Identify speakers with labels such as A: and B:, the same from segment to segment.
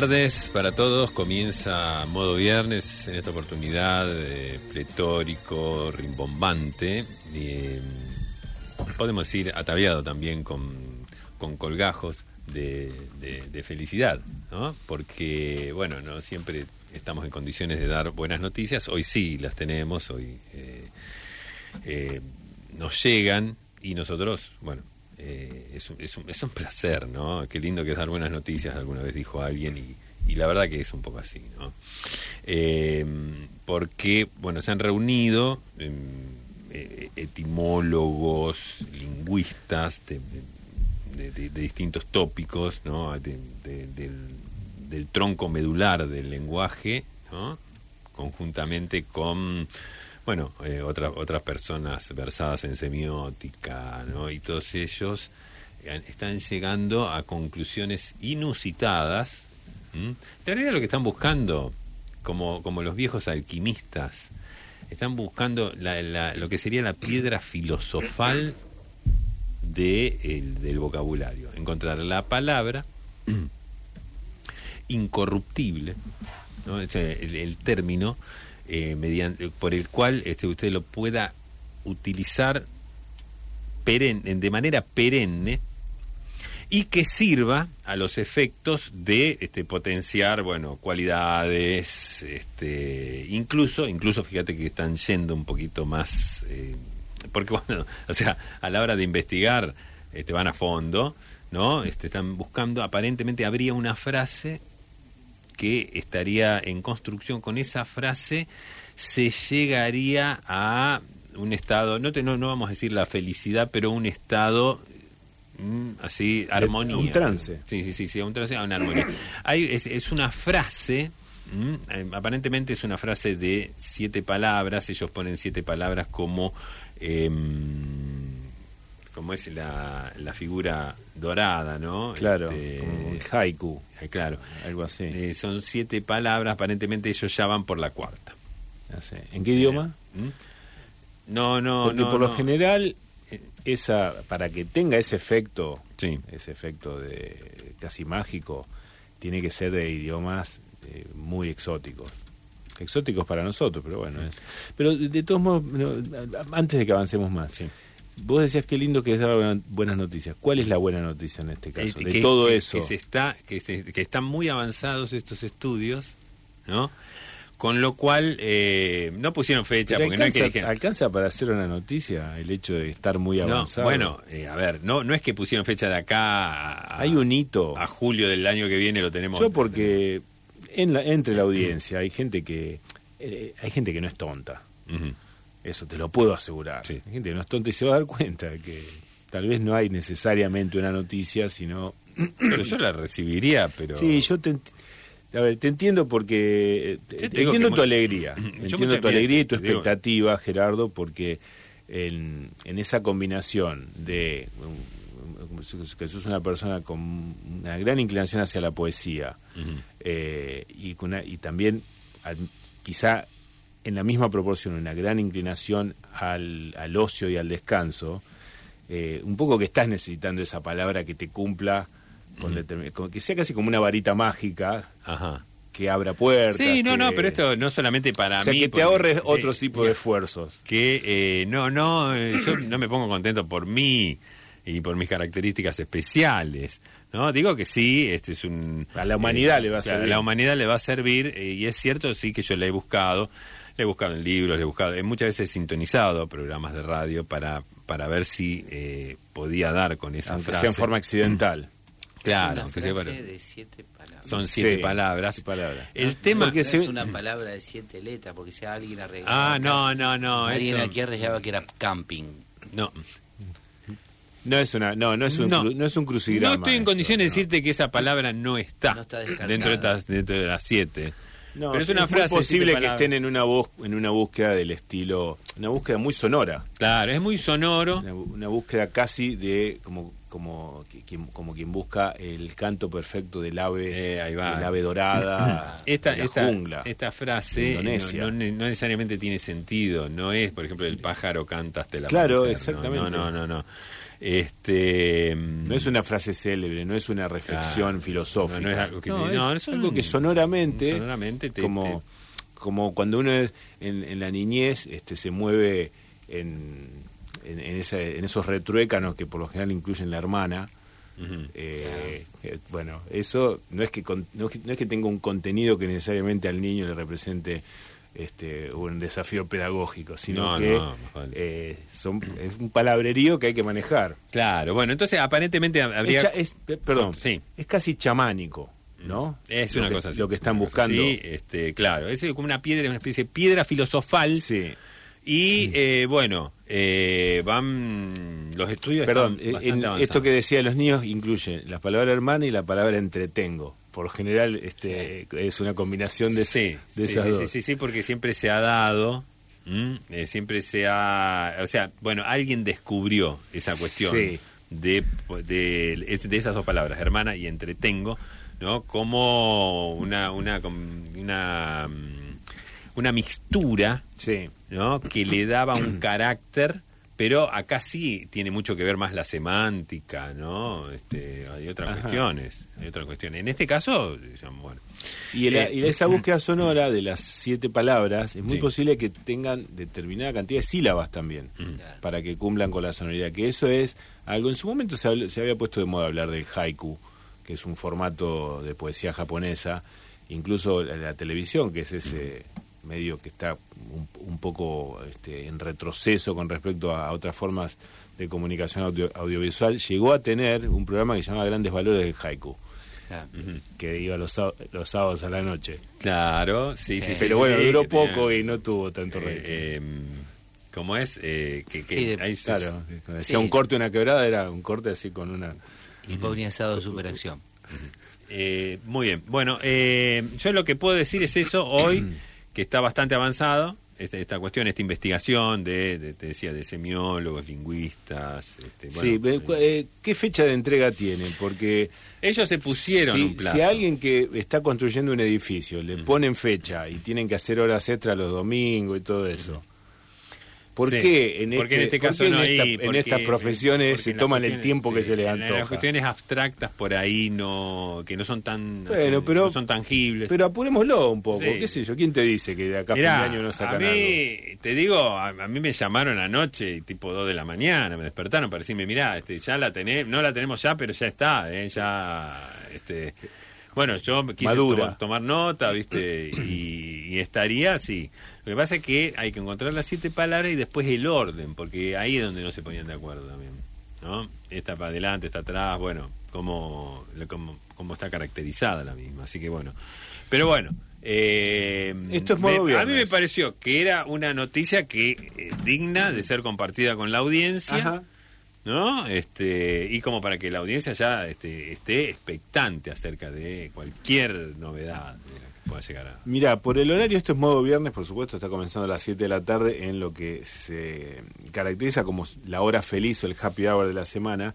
A: tardes para todos. Comienza modo viernes en esta oportunidad eh, pletórico, rimbombante. eh, podemos decir ataviado también con, colgajos de, de- de felicidad, ¿no? Porque, bueno, no siempre estamos en condiciones de dar buenas noticias. Hoy sí las tenemos, hoy eh, eh, nos llegan y nosotros, bueno, eh, es, es, un, es un placer, ¿no? Qué lindo que es dar buenas noticias, alguna vez dijo alguien, y, y la verdad que es un poco así, ¿no? Eh, porque, bueno, se han reunido em, eh, etimólogos, lingüistas de, de- distintos tópicos, ¿no? De- de- del, del tronco medular del lenguaje, ¿no? conjuntamente con bueno eh, otras otras personas versadas en semiótica ¿no? y todos ellos eh, están llegando a conclusiones inusitadas ¿m? en realidad lo que están buscando como como los viejos alquimistas están buscando la- lo que sería la piedra filosofal de el- del vocabulario encontrar la palabra incorruptible el, el término eh, mediante, por el cual este, usted lo pueda utilizar peren- de manera perenne y que sirva a los efectos de este, potenciar bueno cualidades este incluso incluso fíjate que están yendo un poquito más eh, porque bueno o sea a la hora de investigar este, van a fondo no este, están buscando aparentemente habría una frase que estaría en construcción con esa frase se llegaría a un estado no te, no, no vamos a decir la felicidad pero un estado mm, así armonía
B: un trance.
A: sí sí sí sí un trance una armonía Hay, es, es una frase mm, eh, aparentemente es una frase de siete palabras ellos ponen siete palabras como em, como es la, la figura dorada no
B: Claro,
A: Este,
B: como el haiku,
A: eh, claro
B: algo así.
A: eh, son siete palabras, aparentemente ellos ya van por la cuarta.
B: ¿En qué idioma?
A: ¿Mm? No, no,
B: Porque
A: no.
B: por lo general, esa para que tenga ese efecto,
A: Sí.
B: ese efecto de casi mágico, tiene que ser de idiomas eh, muy exóticos. Exóticos para nosotros, pero bueno. Es. Pero de, todos modos, antes de que avancemos más,
A: Sí.
B: Vos decías qué lindo que es dar buena- buenas noticias. ¿Cuál es la buena noticia en este caso?
A: Eh,
B: de
A: que-
B: todo
A: que-
B: eso.
A: Que, se está, que, se- que están muy avanzados estos estudios, ¿no? Con lo cual no no pusieron fecha,
B: Pero
A: porque no es que
B: alcanza,
A: dijeron.
B: alcanza para hacer una noticia el hecho de estar muy
A: No,
B: avanzado.
A: bueno, eh, a ver, no, no es que pusieron fecha de acá a,
B: hay un hito.
A: a julio del año que viene lo tenemos.
B: Yo porque en la, entre la audiencia hay gente que eh, hay gente que no es tonta.
A: Ujú.
B: Eso te lo puedo asegurar.
A: Sí.
B: Hay gente no es tonta y se va a dar cuenta que tal vez no hay necesariamente una noticia, sino
A: Pero yo la recibiría, pero.
B: Sí, yo te ent- a ver, te entiendo porque eh, te- entiendo tu alegría, entiendo tu alegría y tu
A: digo-
B: expectativa, Gerardo, porque en, en esa combinación de que sos una persona con una gran inclinación hacia la poesía eh, y, con una- y también quizá en la misma proporción una gran inclinación al, al ocio y al descanso, eh, un poco que estás necesitando esa palabra que te cumpla, con que sea casi como una varita mágica
A: Ajá.
B: que abra puertas.
A: Sí, no,
B: que-
A: no, pero esto no solamente para
B: o sea,
A: mí.
B: que te
A: porque-
B: ahorres
A: sí,
B: otro tipo
A: sí,
B: de esfuerzos.
A: Que eh, no, no, eh, yo no me pongo contento por mí y por mis características especiales. ¿no? Digo que sí, este es un...
B: A la humanidad le va a servir.
A: la humanidad le va a servir eh, y es cierto, sí, que yo le he buscado. Le he buscado en libros, le he buscado, eh, muchas veces he sintonizado programas de radio para, para ver si eh, podía dar con esa
B: Aunque
A: frase.
B: sea en forma accidental.
A: Claro,
C: una
A: aunque sea
C: frase
A: para-
C: de siete palabras.
A: son siete
B: Sí,
A: palabras.
B: palabras.
A: El tema...
C: No
B: se-
C: es una palabra de siete letras, porque si alguien arreglaba.
A: Ah, no, no, no.
C: Alguien
A: eso-
C: aquí arreglaba que era camping.
A: No,
B: No es una, no, no es un,
A: No.
B: no es un crucigrama.
A: No estoy en
B: esto,
A: condiciones de decirte que esa palabra no está,
C: No está descartada.
A: dentro, de estas, dentro de las siete.
B: No,
A: Pero es una frase,
B: posible que estén en una voz, en una búsqueda del estilo, una búsqueda muy sonora,
A: Claro, es muy sonoro.
B: una, una búsqueda casi de como como qui- quien, como quien busca el canto perfecto del ave,
A: Eh, ahí va.
B: del ave dorada,
A: Esta,
B: de la
A: esta,
B: jungla.
A: esta frase no,
B: Indonesia.
A: no- no necesariamente tiene sentido, no es, por ejemplo, el pájaro canta hasta el
B: Claro, exactamente.
A: No, no, no, no. Este,
B: No es una frase célebre, no es una reflexión filosófica.
A: No, no es algo que
B: No,
A: te-
B: es
A: no, es
B: algo
A: un-
B: que sonoramente,
A: sonoramente te-
B: como, como cuando uno es- en, en la niñez este, se mueve en, en, en esa- en esos retruécanos que por lo general incluyen la hermana. Eh, eh, bueno, eso no es que con- no, es que no es que tenga un contenido que necesariamente al niño le represente este, un desafío pedagógico, sino
A: No,
B: que
A: no,
B: eh, son, es un palabrerío que hay que manejar.
A: Claro, bueno, entonces aparentemente habría...
B: Es perdón,
A: Sí.
B: es casi chamánico, ¿no?
A: Es
B: Lo
A: una
B: que-
A: cosa así.
B: Lo que están buscando.
A: este, claro, es como una piedra, una especie de piedra filosofal.
B: Sí.
A: Y eh, bueno, eh, van los estudios
B: Perdón,
A: están
B: en- esto que decía los niños incluye la palabra hermana y la palabra entretengo. Por lo general este, es una combinación de,
A: sí,
B: de
A: sí,
B: esas
A: sí,
B: dos.
A: sí, sí, sí, porque siempre se ha dado. Eh, siempre se ha, o sea, bueno, alguien descubrió esa cuestión de, de, de esas dos palabras, hermana y entretengo, ¿no? Como una, una, una, mm, una mixtura
B: Sí.
A: ¿no? que le daba un carácter, pero acá sí tiene mucho que ver más la semántica, ¿no? Este, hay otras
B: Ajá.
A: cuestiones, hay otras cuestiones. En este caso, bueno.
B: Y, el-
A: Eh,
B: y esa búsqueda sonora de las siete palabras es muy
A: Sí.
B: posible que tengan determinada cantidad de sílabas también para que cumplan con la sonoridad. Que eso es algo. En su momento se, había puesto de moda hablar del haiku, que es un formato de poesía japonesa. Incluso la, la televisión, que es ese medio que está un, un poco este, en retroceso con respecto a, otras formas de comunicación audio- audiovisual, llegó a tener un programa que se llamaba Grandes Valores del Haiku,
C: Claro.
B: que iba los, los sábados a la noche.
A: Claro, sí, sí, sí.
B: Pero
A: sí,
B: bueno,
A: sí,
B: duró
A: tenía-
B: poco y no tuvo tanto
A: eh,
B: rating.
A: eh, ¿Cómo es? Eh, que, que
C: Sí, de-
A: ahí-
B: claro, cuando decía
C: Sí.
B: un corte, una quebrada, era un corte así con una...
C: Y Pobre Asado de Superacción.
A: Eh, muy bien. Bueno, eh, yo lo que puedo decir es eso hoy, que está bastante avanzado. Esta, esta cuestión, esta investigación de, de- te decía, de semiólogos, lingüistas. Este, bueno,
B: sí, eh, eh, ¿qué fecha de entrega tienen? Porque
A: ellos se pusieron
B: si,
A: un plazo.
B: si alguien que está construyendo un edificio le ponen fecha y tienen que hacer horas extras los domingos y todo eso, ¿por
A: Sí,
B: qué en
A: porque
B: este,
A: en este caso no
B: en,
A: hay,
B: estas profesiones se toman el tiempo que se les
A: en Las
B: antoja?
A: cuestiones abstractas por ahí no que no son tan
B: Bueno,
A: así,
B: pero-
A: no son tangibles.
B: Pero apurémoslo un poco,
A: Sí.
B: qué sé yo, ¿quién te dice que de acá a fin de
A: Mirá,
B: año no
A: a
B: sacan
A: mí,
B: algo?
A: te digo, a, a mí me llamaron anoche, tipo 2 de la mañana, me despertaron para decirme, mirá, este, ya la tenemos, no la tenemos ya, pero ya está, eh, ya, este, bueno, yo quise to- tomar nota, viste, y, y estaría así. Lo que pasa es que hay que encontrar las siete palabras y después el orden, porque ahí es donde no se ponían de acuerdo también, ¿no? Esta para adelante, esta atrás, bueno, cómo, cómo, cómo está caracterizada la misma, así que bueno. Pero bueno, eh,
B: Esto es
A: me-
B: modo
A: a mí me pareció que era una noticia que eh, digna de ser compartida con la audiencia,
B: Ajá.
A: ¿no? Este y como para que la audiencia ya este, esté expectante acerca de cualquier novedad de la que pueda llegar a.
B: Mira, por el horario esto es modo viernes, por supuesto, está comenzando a las 7 de la tarde en lo que se caracteriza como la hora feliz o el happy hour de la semana.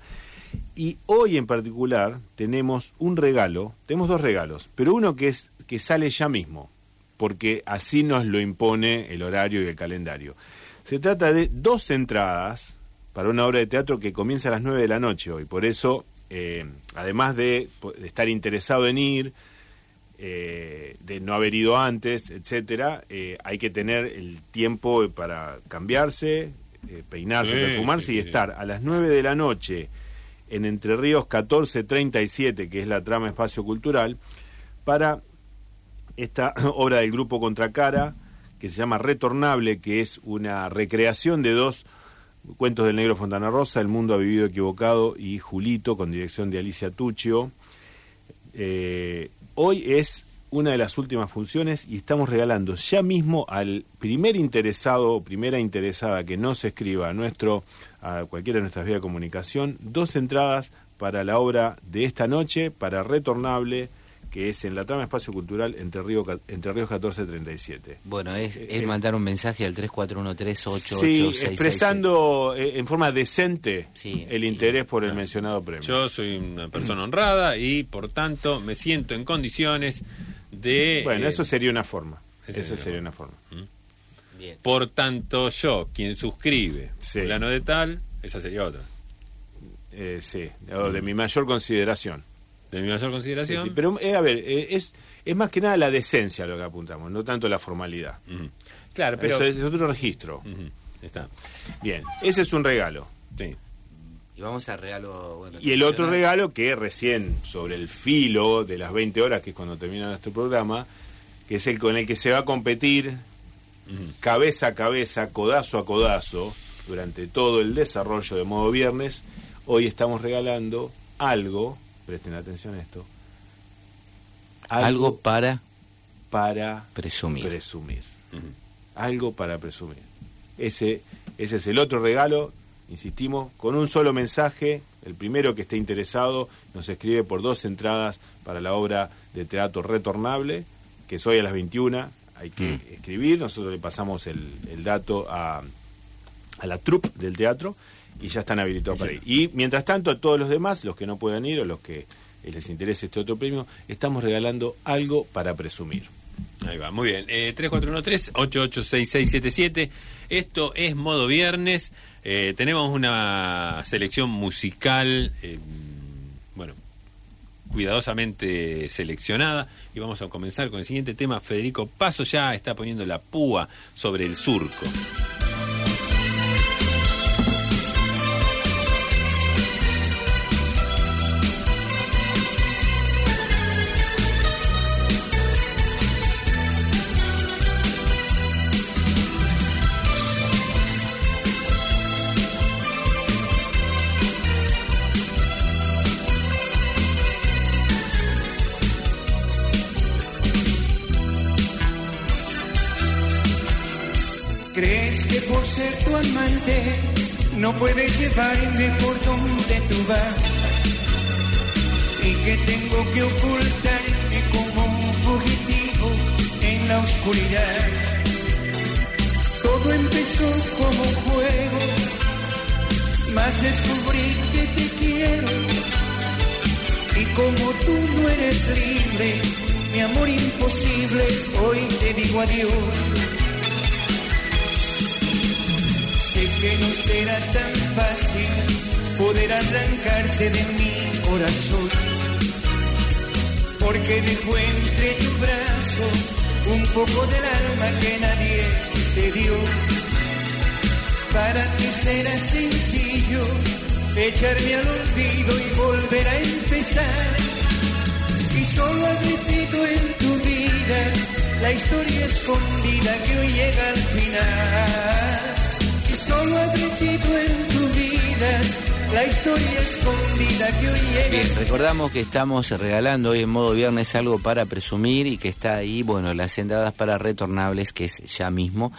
B: Y hoy en particular tenemos un regalo, tenemos dos regalos, pero uno que es que sale ya mismo, porque así nos lo impone el horario y el calendario. Se trata de dos entradas para una obra de teatro que comienza a las 9 de la noche hoy, por eso, eh, además de estar interesado en ir, eh, de no haber ido antes, etcétera, eh, hay que tener el tiempo para cambiarse, eh, peinarse,
A: Sí,
B: perfumarse
A: sí,
B: y estar a las 9 de la noche en Entre Ríos 1437, que es la trama espacio cultural, para esta obra del grupo Contracara, que se llama Retornable, que es una recreación de dos cuentos del negro Fontana Rosa, El mundo ha vivido equivocado y Julito, con dirección de Alicia Tuccio. Eh, hoy es una de las últimas funciones y estamos regalando ya mismo al primer interesado o primera interesada que nos escriba a nuestro a cualquiera de nuestras vías de comunicación dos entradas para la obra de esta noche para Retornable que es en la trama Espacio Cultural Entre, Río, Entre Ríos 1437.
C: Bueno, es, es eh, mandar un mensaje al 34138866.
B: Sí, expresando eh, en forma decente el interés por el mencionado premio.
A: Yo soy una persona honrada y, por tanto, me siento en condiciones de...
B: Bueno, eso sería una forma. Eso sería una forma.
A: ¿Mm? Bien. Por tanto, yo, quien suscribe plano de tal, esa sería otra.
B: Eh, sí, de mi mayor consideración
A: de mi mayor consideración.
B: pero eh, a ver, eh, es, es más que nada la decencia lo que apuntamos, no tanto la formalidad.
A: Claro, pero.
B: Eso es otro registro.
A: Está.
B: Bien, ese es un regalo.
C: Sí. Y vamos al regalo.
B: y el otro regalo que recién, sobre el filo de las 20 horas, que es cuando termina nuestro programa, que es el con el que se va a competir cabeza a cabeza, codazo a codazo, durante todo el desarrollo de modo viernes. Hoy estamos regalando algo presten atención a esto.
C: Algo, para
B: para
C: presumir.
B: presumir. Algo para presumir. Ese, ese es el otro regalo, insistimos, con un solo mensaje. El primero que esté interesado nos escribe por dos entradas para la obra de teatro retornable, que es hoy a las 21. Hay que mm. escribir, nosotros le pasamos el, el dato a, a la troupe del teatro y ya están habilitados para ir. Y mientras tanto, a todos los demás, los que no puedan ir o los que les interese este otro premio, estamos regalando algo para presumir.
A: Ahí va, muy bien. Eh, 3413-886677. Esto es modo viernes. Eh, tenemos una selección musical, eh, bueno, cuidadosamente seleccionada. Y vamos a comenzar con el siguiente tema. Federico Paso ya está poniendo la púa sobre el surco.
D: No puedes llevarme por donde tú vas y que tengo que ocultarme como un fugitivo en la oscuridad. Todo empezó como juego, más descubrí que te quiero. Y como tú no eres libre, mi amor imposible, hoy te digo adiós que no será tan fácil poder arrancarte de mi corazón, porque dejo entre tu brazo un poco del alma que nadie te dio. Para ti será sencillo echarme al olvido y volver a empezar. Y solo has metido en tu vida la historia escondida que hoy llega al final la historia escondida que hoy llega.
C: Bien, recordamos que estamos regalando hoy en modo viernes algo para presumir y que está ahí, bueno, las entradas para retornables, que es ya mismo.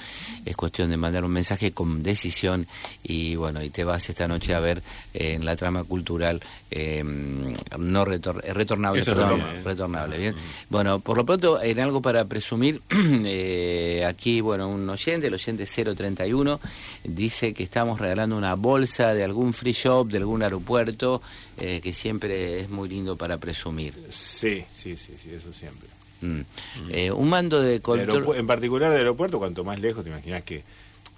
C: Es cuestión de mandar un mensaje con decisión y bueno, y te vas esta noche a ver eh, en la trama cultural em, no retor eh, retornable, perdón, retornable, bien. Bueno, por lo pronto, en algo para presumir, eh, aquí, bueno, un oyente, el oyente 031, dice que estamos regalando una bolsa de algún free shop de algún aeropuerto, eh, que siempre es muy lindo para presumir.
B: Sí, sí, sí, sí, eso siempre. Mm.
C: Eh, un mando de control...
B: En particular de aeropuerto, cuanto más lejos, te imaginas que...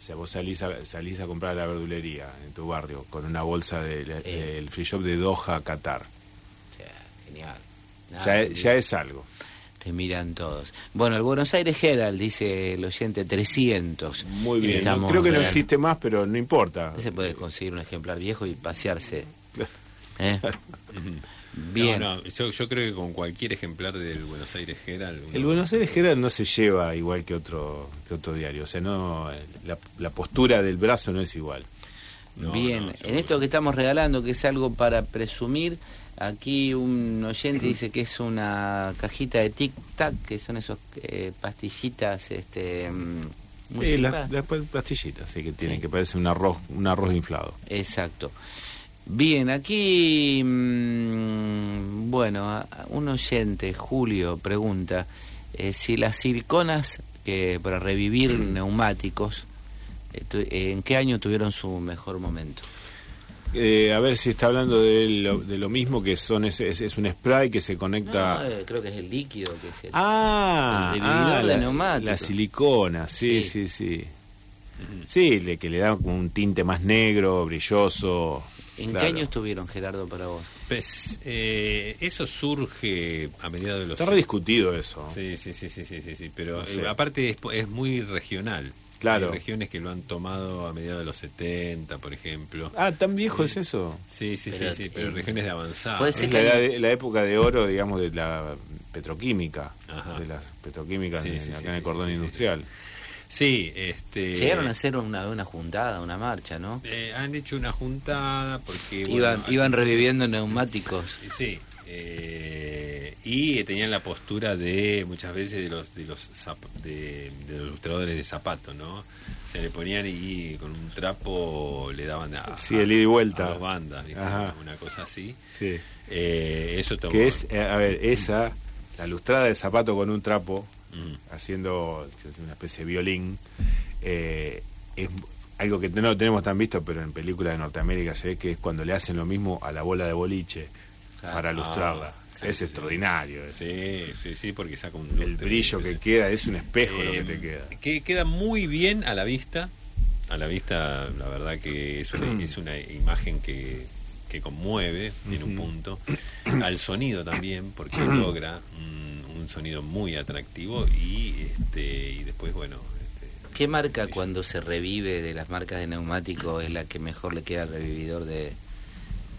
B: Sea, vos salís a, salís a comprar la verdulería en tu barrio con una bolsa del free shop de Doha, Qatar.
C: genial.
B: ya, ya es algo
C: te miran todos. Bueno, el Buenos Aires Herald, dice el oyente, 300.
B: Muy bien, creo que no existe más, pero no importa.
C: Se puede conseguir un ejemplar viejo y pasearse. ¿Eh?
A: Bien. yo, creo que con cualquier ejemplar del Buenos Aires Herald.
B: El Buenos Aires Herald no se lleva igual que otro, que otro diario. O sea, no la, postura del brazo no es igual.
C: Bien, en esto que estamos regalando, que es algo para presumir, Aquí un oyente dice que es una cajita de tic tac, que son esos eh, pastillitas, este, mm,
B: muy las, pastillitas, sí, que tienen que parece un arroz, un arroz inflado.
C: Exacto. Bien, aquí, mm, bueno, un oyente, Julio, pregunta eh, si las siliconas que para revivir neumáticos, eh, tu- eh, ¿en qué año tuvieron su mejor momento?
B: Eh, a ver si está hablando de lo, de lo mismo que son es, es un spray que se conecta.
C: No, creo que es el líquido que es el...
B: Ah,
C: El revividor
B: ah,
C: de
B: la,
C: neumático.
B: la silicona, sí,
C: Sí.
B: sí, sí. Sí, le, que le da como un tinte más negro, brilloso.
C: ¿En
B: claro.
C: qué año estuvieron, Gerardo, para vos?
A: Pues eh, eso surge a mediados de los...
B: Está rediscutido eso.
A: Sí, sí, sí, sí, sí, sí, sí, pero
B: No sé.
A: eh, aparte es, es muy regional.
B: Claro.
A: Hay regiones que lo han tomado a mediados de los 70, por ejemplo.
B: Ah, ¿tan viejo es eso?
A: Sí, sí,
C: Pero,
A: sí, sí, pero
C: eh,
A: regiones de avanzada.
C: puede
B: Es
C: ser
B: la,
C: que
B: edad
C: hay-
B: de- la época de oro, digamos, de la petroquímica.
A: Ajá.
B: De las petroquímicas
A: Sí, sí,
B: acá
A: sí,
B: en el
A: sí,
B: cordón
A: sí, sí,
B: industrial.
A: Sí, este...
C: Llegaron a hacer una, una juntada, una marcha, ¿no?
A: eh, han hecho una juntada porque...
C: iban iban reviviendo neumáticos.
A: Sí, eh, y tenían la postura de muchas veces de los de los zap- de, de los ilustradores de zapatos, ¿no? Se le ponían y con un trapo le daban a,
B: Sí, el ida y vuelta.
A: a dos bandas, una cosa así.
B: Sí.
A: Eh, eso tomó.
B: Que es, eh, a ver, esa, la lustrada de zapato con un trapo,
A: Mm.
B: haciendo una especie de violín, eh, es algo que no tenemos tan visto, pero en películas de Norteamérica se ve que es cuando le hacen lo mismo a la bola de boliche
C: Claro.
B: para lustrarla.
A: Ah, sí,
B: es
A: sí.
B: extraordinario. es-
A: Sí, sí, sí, porque saca un
B: El brillo que queda es un espejo lo que
A: Eh,
B: te queda.
A: Que queda muy bien a la vista. A la vista, la verdad que es una, es una imagen que, que conmueve en un punto. Al sonido también, porque logra un, un sonido muy atractivo y este y después, bueno. este,
C: ¿Qué marca cuando se revive de las marcas de neumáticos es la que mejor le queda al revividor de,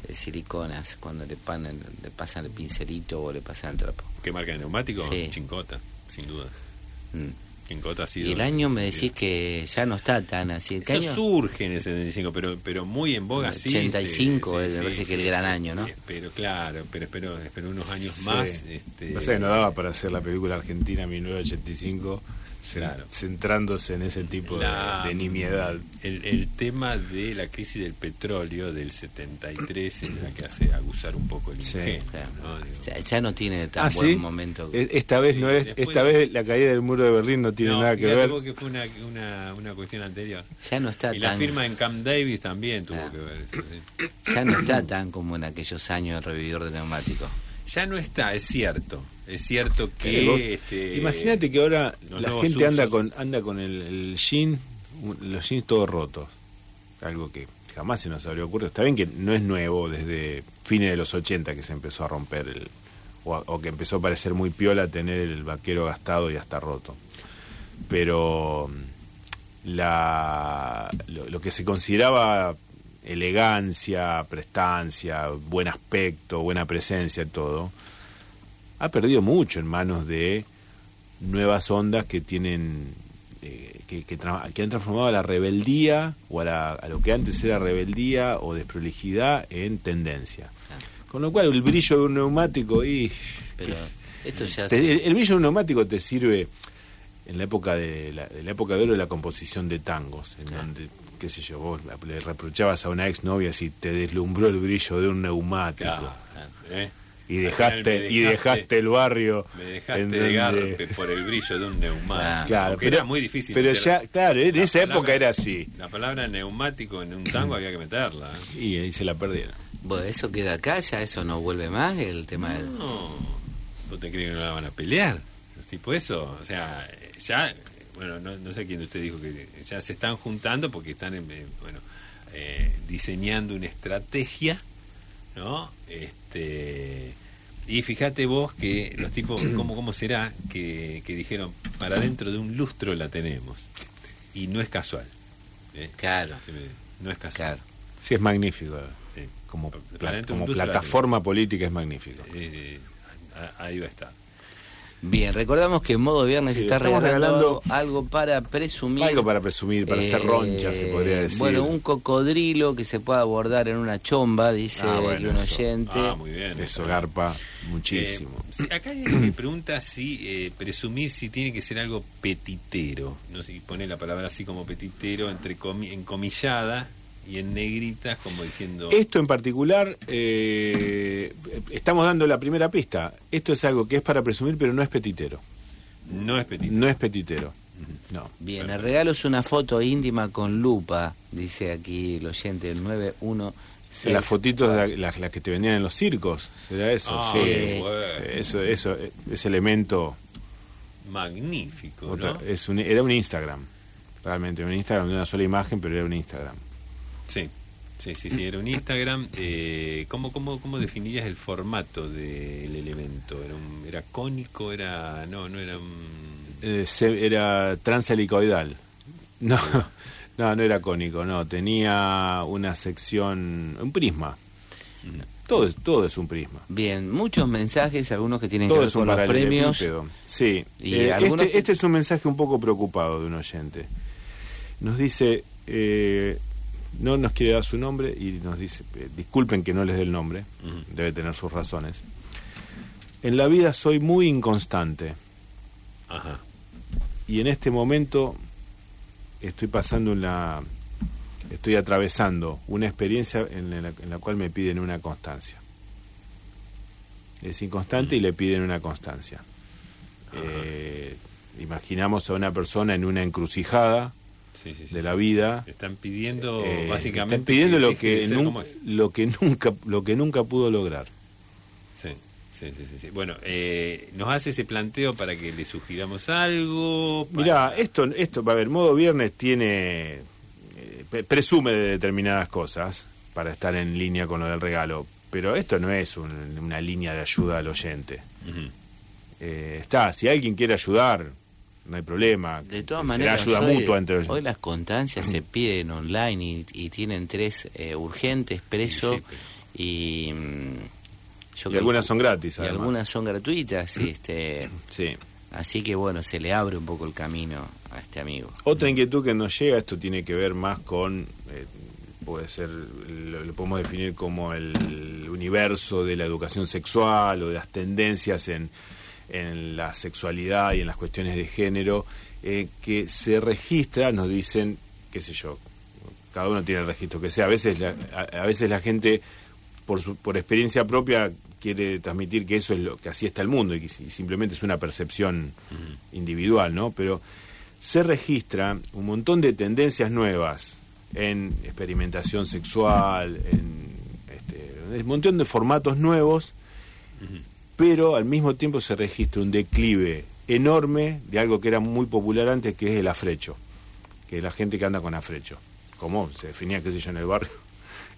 C: de siliconas cuando le, panan- le pasan el pincelito o le pasan el trapo?
A: ¿Qué marca de neumático?
C: Sí.
A: Chincota, sin duda.
C: Mm.
A: Chincota ha sido.
C: Y el año me
A: sí.
C: decís que ya no está tan así. ¿Qué
A: Eso
C: año?
A: surge en el 75, pero, pero muy en boga, sí.
C: 85
A: este,
C: es, me parece que el gran año, ¿no?
A: Eh, Pero claro, pero espero, espero unos años
B: Sí.
A: más. Este,
B: No sé, no daba para hacer la película argentina 1985 cen-
A: Claro.
B: centrándose en ese tipo de-
A: La-
B: de, nimiedad.
A: El, el tema de la crisis del petróleo del 73 es la que hace aguzar un poco el
B: Sí,
A: ingenio.
C: Claro.
A: ¿no? Digo,
C: Ya, ya no tiene tan
B: Ah,
C: buen
B: ¿sí?
C: momento.
B: E- Esta vez
A: Sí,
B: no es,
A: después
B: esta vez la caída del muro de Berlín no tiene
A: no,
B: nada que ver.
A: que fue una, una, una cuestión anterior.
C: Ya no está
A: Y la
C: tan
A: firma en Camp Davis también tuvo
C: Ah.
A: que ver. eso, sí.
C: ya no está tan como en aquellos años el revividor de neumáticos.
A: Ya no está, es cierto. Es cierto
B: vos-
A: que. este,
B: Imagínate que ahora la gente anda con anda con el, el jean, los jeans todos rotos. Algo que jamás se nos habría ocurrido. Está bien que no es nuevo desde fines de los 80 que se empezó a romper el o, a- o que empezó a parecer muy piola tener el vaquero gastado y hasta roto. Pero mm, la lo, lo que se consideraba elegancia, prestancia, buen aspecto, buena presencia, todo, ha perdido mucho en manos de nuevas ondas que tienen eh, que, que, han transformado a la rebeldía o a, la- a lo que antes era rebeldía o desprolijidad en tendencia. Con lo cual el brillo de un neumático y
C: Pero
B: es-
C: esto ya
B: te- el, el brillo de un neumático te sirve en la época de la, de la época de oro de la composición de tangos, en donde qué sé yo, vos le reprochabas a una ex novia si te deslumbró el brillo de un neumático.
A: Claro, ¿eh?
B: Y dejaste,
A: me
B: y dejaste el barrio.
A: Me dejaste
B: en
A: de garpe por el brillo de un neumático.
B: Claro,
A: porque
B: pero,
A: era muy difícil.
B: pero
A: meter
B: ya, claro, en
A: la
B: esa
A: palabra-
B: época era así.
A: La palabra neumático en un tango había que meterla.
B: Y ahí se la perdieron.
C: Bueno, eso queda acá, ya eso no vuelve más, el tema del...
A: No, ¿vos te crees que no la van a pelear? Los tipos eso, o sea, ya, bueno, no, no sé quién de ustedes dijo que ya se están juntando porque están, en, bueno, eh, diseñando una estrategia, ¿no? Este, y fíjate vos que los tipos, ¿cómo, cómo será que, que dijeron, para dentro de un lustro la tenemos? Y no es casual. ¿eh?
C: Claro,
A: No es casual.
C: claro.
B: Sí, es magnífico.
A: Sí.
B: Como, pla- como plataforma política es magnífico.
A: Eh, a- ahí va a estar.
C: Bien, recordamos que en modo viernes
B: Sí,
C: está
B: estamos
C: regalando,
B: regalando
C: algo para presumir.
B: Algo para presumir, para hacer
C: Eh,
B: roncha, se podría decir.
C: Bueno, un cocodrilo que se pueda abordar en una chomba, dice
B: Ah, bueno,
C: aquí un
B: eso.
C: oyente.
A: Ah, muy bien.
B: Eso garpa muchísimo.
A: Eh, acá hay alguien que pregunta si eh, presumir si tiene que ser algo petitero. No sé, y pone la palabra así como petitero entre comi- encomillada Y en negritas como diciendo...
B: Esto en particular, eh, estamos dando la primera pista. Esto es algo que es para presumir, pero no es petitero.
A: No es petitero.
B: No es petitero. No.
C: Bien, el regalo es una foto íntima con lupa, dice aquí el oyente, el 916.
B: Las fotitos, de las, las que te vendían en los circos, ¿será eso?
A: Ah,
B: sí.
A: bueno.
B: Eso, eso, ese elemento
A: Magnífico,
B: otra-
A: ¿no?
B: es un- era un Instagram. Realmente, un Instagram de una sola imagen, pero era un Instagram.
A: Sí, sí, sí, sí, era un Instagram. Eh, ¿cómo, cómo, ¿Cómo definirías el formato del elemento? ¿Era, un- ¿Era cónico? era No, no era un...
B: Eh, se- era transhelicoidal. No, no, no era cónico, no. Tenía una sección, un prisma. Todo, es- todo es un prisma.
C: Bien, muchos mensajes, algunos que tienen que
B: Todo
C: ver
B: es un
C: con los premios.
B: Sí.
C: Y
B: Eh,
C: algunos
B: este,
C: que-
B: este es un mensaje un poco preocupado de un oyente. Nos dice, eh, no nos quiere dar su nombre y nos dice, eh, disculpen que no les dé el nombre, debe tener sus razones. En la vida soy muy inconstante.
A: Ajá.
B: y en este momento estoy pasando una estoy atravesando una experiencia en la, en la cual me piden una constancia. Es inconstante y le piden una constancia. Eh, imaginamos a una persona en una encrucijada
A: Sí, sí, sí.
B: de la vida
A: Están pidiendo
B: eh,
A: básicamente...
B: están pidiendo lo que, nun- lo que nunca lo que nunca pudo lograr
A: Sí, sí, sí. Bueno, eh, nos hace ese planteo para que le sugiramos algo. para-
B: Mira, esto, esto, a ver, modo viernes tiene, eh, pre- presume de determinadas cosas para estar en línea con lo del regalo, pero esto no es un- una línea de ayuda al oyente. Eh, está, si alguien quiere ayudar, no hay problema.
C: De todas maneras,
B: ayuda
C: hoy,
B: mutua entre
C: hoy las constancias se piden online y, y tienen tres eh, urgentes, preso
A: Sí, sí,
C: y... mm, yo
B: Y
C: creo
B: algunas son gratis,
C: Y
B: además.
C: algunas son gratuitas, y este,
B: Sí.
C: así que bueno, se le abre un poco el camino a este amigo.
B: Otra inquietud que nos llega, esto tiene que ver más con, eh, puede ser, lo, lo podemos definir como el universo de la educación sexual o de las tendencias en, en la sexualidad y en las cuestiones de género, eh, que se registra, nos dicen, qué sé yo, cada uno tiene el registro que sea, a veces la, a, a veces la gente, por, su, por experiencia propia, quiere transmitir que eso es lo que así está el mundo y que simplemente es una percepción individual, ¿no? Pero se registra un montón de tendencias nuevas en experimentación sexual, en este, un montón de formatos nuevos, pero al mismo tiempo se registra un declive enorme de algo que era muy popular antes, que es el afrecho, que es la gente que anda con afrecho. ¿Cómo se definía, qué sé yo, en el barrio?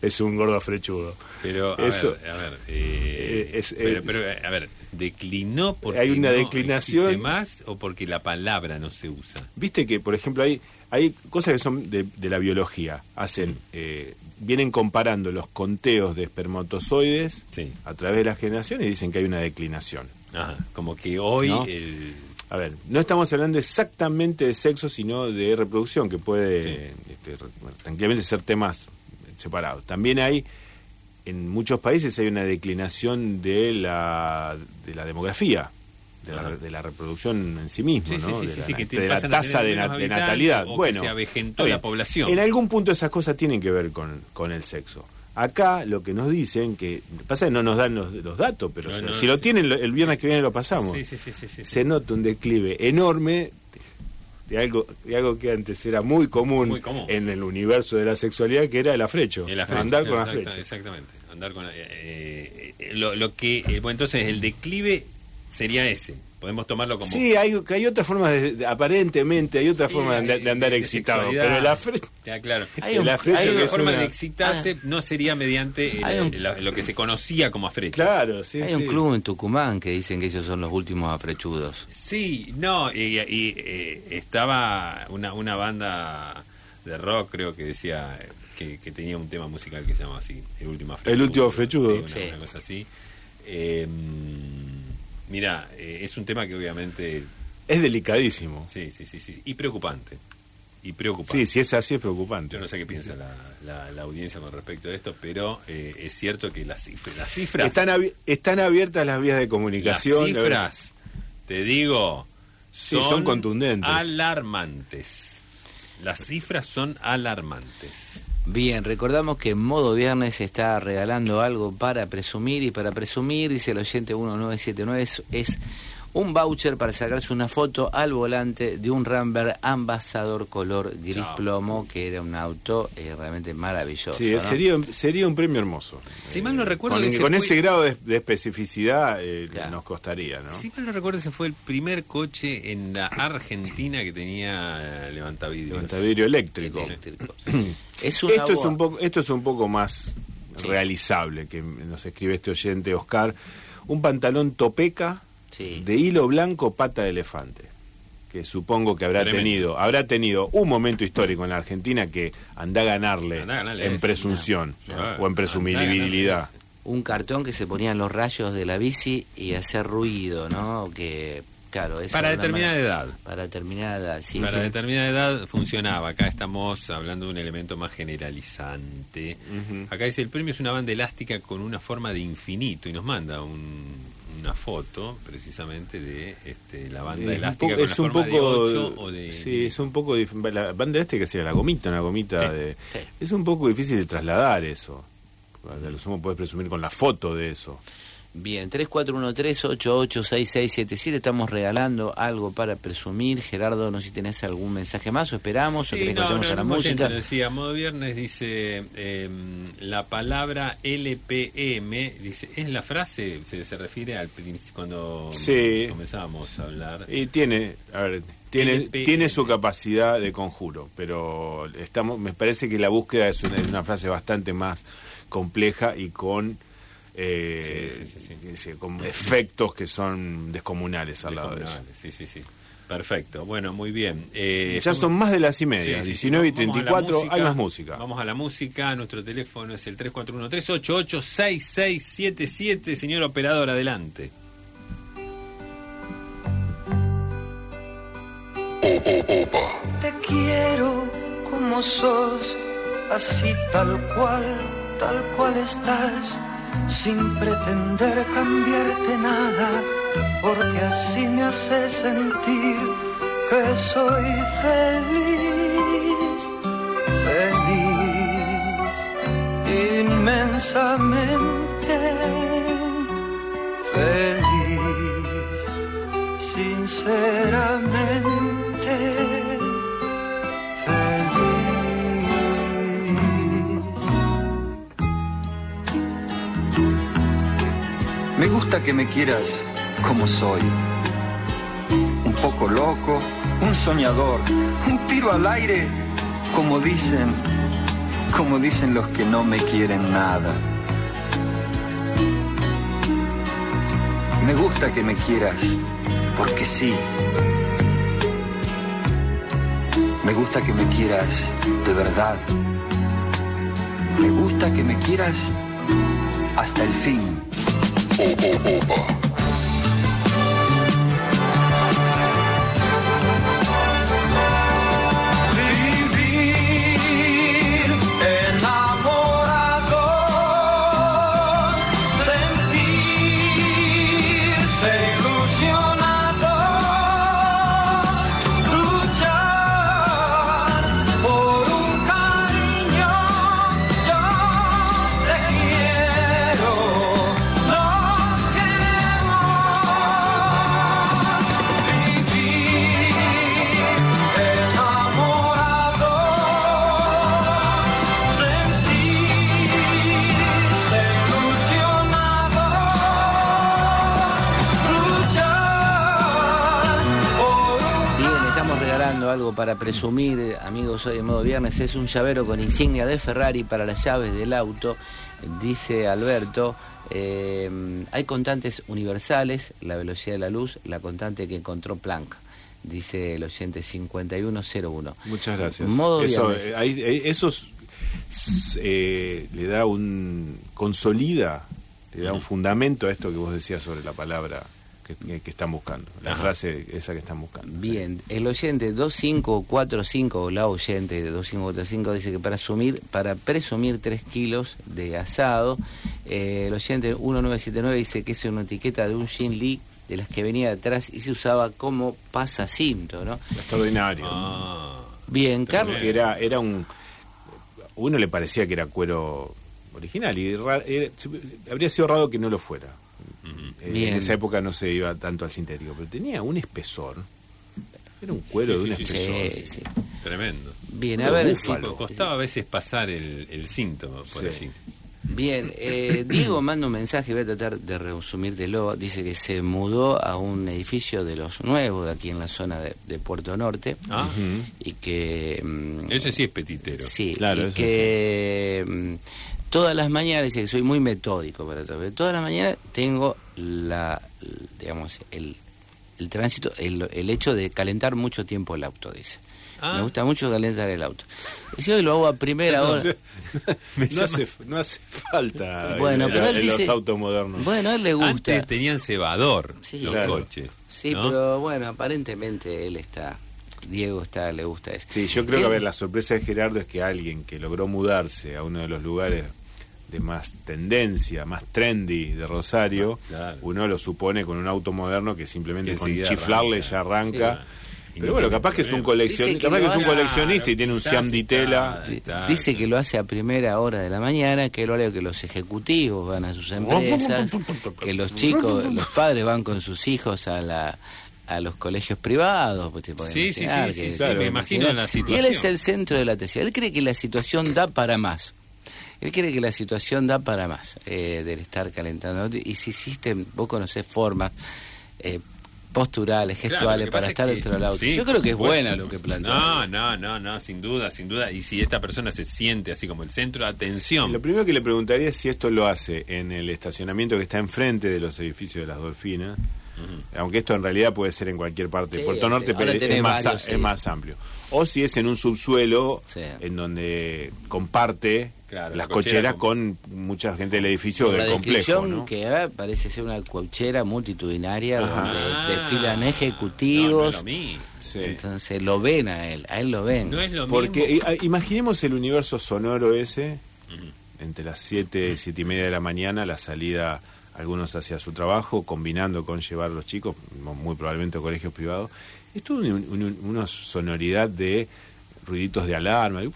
B: Es un gordo afrechudo.
A: Pero, a
B: Eso-
A: ver, a ver, eh,
B: Eh, es-
A: pero, pero, a ver, ¿declinó porque
B: Hay una
A: no
B: declinación.
A: más o porque la palabra no se usa?
B: Viste que, por ejemplo, hay, hay cosas que son de, de la biología. Hacen, eh, vienen comparando los conteos de espermatozoides
A: Sí.
B: a través de las generaciones y dicen que hay una declinación.
A: Ajá, como que hoy
B: ¿No?
A: el...
B: A ver, no estamos hablando exactamente de sexo, sino de reproducción, que puede
A: Sí.
B: este, tranquilamente ser temas separados. También hay, en muchos países hay una declinación de la, de la demografía, de la,
A: Ajá.
B: de la reproducción en sí mismo,
A: Sí, sí,
B: ¿no?
A: sí,
B: de la,
A: que
B: de tasa de, na- de natalidad.
A: o que
B: bueno,
A: se avejentó
B: bien.
A: la población.
B: En algún punto esas cosas tienen que ver con, con el sexo. Acá lo que nos dicen, que pasa que no nos dan los, los datos, pero
A: No,
B: si,
A: no,
B: si lo tienen, lo- el viernes que viene lo pasamos se nota un declive enorme de algo, de algo que antes era muy común,
A: Muy común.
B: en el universo de la sexualidad, que era el afrecho.
A: El afrecho,
B: andar con
A: exacta-
B: afrecho.
A: Exactamente, andar con... eh, eh, lo, lo que... eh, bueno, entonces el declive sería ese. Podemos tomarlo como...
B: Sí, hay, que hay otras formas, de, de- aparentemente hay otras
A: Sí,
B: formas de, andar- de andar
A: de
B: excitado, pero el afrecho...
A: Ya, claro.
C: Hay un-
B: afrecho
C: hay
B: que
C: un-
A: La
B: es
A: forma
B: una-
A: de excitarse no sería mediante eh, la- lo que se conocía como afrecho.
B: Claro, sí,
C: Hay
B: sí.
C: un club en Tucumán que dicen que ellos son los últimos afrechudos.
A: Sí, no, y, y, eh, estaba una, una banda de rock, creo que decía que, que tenía un tema musical que se llama así, El último afrechudo.
B: El último afrechudo.
A: Sí, una,
C: Sí.
A: una cosa así. Eh, mira, eh, es un tema que obviamente,
B: Es delicadísimo.
A: sí, sí, sí, sí, y preocupante. Y preocupante.
B: Sí, si es así es preocupante.
A: Yo no sé qué piensa la, la- la audiencia con respecto a esto, pero eh, es cierto que las cifras, las cifras,
B: Están, abi- están abiertas las vías de
A: las
B: comunicación.
A: cifras, te digo,
B: Sí,
A: son,
B: son contundentes.
A: Alarmantes. Las cifras son alarmantes.
C: Bien, recordamos que en modo viernes está regalando algo para presumir y para presumir, dice el oyente 1979, es, es un voucher para sacarse una foto al volante de un Rambler ambasador color gris
A: Chao.
C: plomo, que era un auto eh, realmente maravilloso.
B: Sí,
C: ¿no?
B: sería, sería un premio hermoso.
A: Si mal no recuerdo,
B: Con,
A: ese
B: con
A: fue-
B: ese grado de, de especificidad eh,
C: Claro.
B: nos costaría, ¿no?
A: Si mal no recuerdo, ese fue el primer coche en la Argentina que tenía eh, levantavidrios.
B: Levantavidrio eléctrico.
C: Eléctrico. Es una
B: Esto es, un poco, esto es un poco más
C: Sí.
B: realizable que nos escribe este oyente, Oscar. Un pantalón topeca
C: Sí.
B: de hilo blanco, pata de elefante. Que supongo que habrá
A: Tremendo.
B: tenido, habrá tenido un momento histórico en la Argentina que anda a ganarle,
A: Andá a ganarle a
B: en presunción o en presumibilidad.
C: un cartón que se ponía en los rayos de la bici y hacer ruido, ¿no? Que, claro, eso
A: Para determinada
C: manera-
A: edad.
C: Para determinada edad, sí.
A: Para
C: que-
A: determinada edad funcionaba. Acá estamos hablando de un elemento más generalizante. Acá dice, el premio es una banda elástica con una forma de infinito y nos manda un- una foto precisamente de este, la banda
B: Es
A: elástica con
B: es
A: la
B: un
A: forma
B: poco,
A: de 8 o de...
B: sí, es un poco la banda que sea la gomita, una gomita
A: Sí,
B: de,
C: sí.
B: es un poco difícil de trasladar eso. A lo sumo puedes presumir con la foto de eso.
C: Bien, 3413-886677. Estamos regalando algo para presumir. Gerardo, no sé si tenés algún mensaje más o esperamos
A: Sí,
C: o querés que
A: no,
C: vayamos
A: no,
C: a la música.
A: decía, modo viernes dice, eh, la palabra LPM, dice, es la frase, se, se refiere al principio cuando
B: Sí.
A: comenzábamos a hablar.
B: Y tiene, a ver, tiene,
A: LPM.
B: tiene su capacidad de conjuro, pero estamos, me parece que la búsqueda es una, es una frase bastante más compleja y con, eh,
A: Sí, sí, sí,
B: sé, con efectos que son descomunales al lado de eso.
A: Sí, sí, sí. Perfecto. Bueno, muy bien. Eh,
B: Ya son más de las y media,
A: sí, sí.
B: 19 y
A: Vamos a la
B: 34,
A: música.
B: hay más música.
A: Vamos a la música. Nuestro teléfono es el 341-388-6677. Señor operador, adelante.
E: Te quiero como sos, así tal cual, tal cual estás, sin pretender cambiarte nada, porque así me hace sentir que soy feliz, feliz, inmensamente feliz, sinceramente
F: gusta que me quieras como soy. Un poco loco, un soñador, un tiro al aire, como dicen, como dicen los que no me quieren nada. Me gusta que me quieras, porque sí. Me gusta que me quieras de verdad. Me gusta que me quieras hasta el fin.
C: oh oh oh para presumir, eh, amigos, hoy en modo viernes. Es un llavero con insignia de Ferrari para las llaves del auto, dice Alberto. eh, hay constantes universales, la velocidad de la luz, la constante que encontró Planck, dice el oyente 5101.
B: Muchas gracias.
C: Modo
B: eso
C: viernes.
B: eh, ahí- eh, eso eh, le da un consolida, le da un fundamento a esto que vos decías sobre la palabra que, están buscando, la
A: Ajá.
B: frase esa que están buscando.
C: Bien, el oyente 2545, o la oyente de 2545 dice que para asumir, para presumir 3 kilos de asado, eh, el oyente 1979 dice que es una etiqueta de un Jin Lee de las que venía atrás y se usaba como pasacinto, ¿no?
B: Extraordinario.
A: Ah,
C: Bien, Carlos.
B: Era, era un, uno le parecía que era cuero original y ra- era- se- habría sido raro que no lo fuera. Eh. En esa época no se iba tanto al sintético, pero tenía un espesor. Era un cuero
A: Sí,
B: de un
A: sí,
B: espesor.
C: Sí, sí.
A: Tremendo.
C: Bien, a
B: Pero
C: ver.
B: búfalo.
C: sí,
A: Costaba a veces pasar el, el síntoma, por
B: Sí.
A: así.
C: Bien, eh, Diego manda un mensaje, voy a tratar de resumírtelo. Dice que se mudó a un edificio de los nuevos, de aquí en la zona de, de Puerto Norte,
A: Ah,
C: y que. mm,
A: ese sí es petitero.
C: Sí,
B: Claro,
C: y
B: eso
C: que mm, todas las mañanas, dice que soy muy metódico para todo, pero todas las mañanas tengo la, digamos, el, el tránsito, el, el hecho de calentar mucho tiempo el auto, dice.
A: Ah.
C: Me gusta mucho calentar el auto. Y si hoy lo hago a primera hora...
B: no, hace, no hace falta
C: Bueno,
B: en,
C: pero él
B: en los
C: dice-
B: autos modernos.
C: Bueno, a él le gusta.
A: Antes tenían cebador
C: Sí.
A: los
B: Claro.
A: coches.
C: Sí,
A: ¿no?
C: pero bueno, aparentemente él está... Diego está, le gusta eso.
B: Sí, yo creo que a ver, la sorpresa de Gerardo es que alguien que logró mudarse a uno de los lugares de más tendencia, más trendy de Rosario,
A: Ah, claro.
B: uno lo supone con un auto moderno que simplemente
A: Que
B: con chiflarle
A: arranca.
B: ya arranca.
A: Sí. Y
B: Pero
A: no
B: bueno, capaz que es un coleccionista, capaz que es un coleccionista y tiene un Siam Ditela.
C: Dice que lo hace a primera hora de la mañana, que lo hace que los ejecutivos van a sus empresas, que los chicos, los padres van con sus hijos a la a los colegios privados, pues te
A: Sí, sí, sí,
C: que-
A: sí,
B: claro,
A: me imagino la
C: Y
A: situación.
C: él es el centro de la tesis. Él cree que la situación da para más. Él cree que la situación da para más eh, del estar calentando. Y si existen, vos conocés formas eh, posturales, gestuales para estar
A: es que-
C: dentro del auto.
A: sí,
C: Yo creo que es buena lo que plantea.
A: No, no, no, no, sin duda, sin duda. Y si esta persona se siente así como el centro de atención.
B: Lo primero que le preguntaría es si esto lo hace en el estacionamiento que está enfrente de los edificios de las Dolfinas. Aunque esto en realidad puede ser en cualquier parte de
C: Sí,
B: Puerto Norte, pero es más,
C: varios,
B: a-
C: sí.
B: es más amplio. O si es en un subsuelo
C: Sí.
B: en donde comparte
A: Claro,
B: las
A: la cochera
B: cocheras con mucha gente del edificio
C: Por
B: o
C: la
B: del complejo. ¿no?
C: que parece ser una cochera multitudinaria
B: Ajá.
C: donde
A: Ah,
C: desfilan
A: no, no
C: ejecutivos.
A: es lo.
B: Sí.
C: Entonces lo ven a él, a él lo ven.
A: No es lo
B: Porque
A: mismo.
B: i- a- imaginemos el universo sonoro ese, entre las 7 y 7 y media de la mañana, la salida, algunos hacia su trabajo, combinando con llevar a los chicos, muy probablemente a colegios privados. Es toda un- un- una sonoridad de ruiditos de alarma,
A: sí,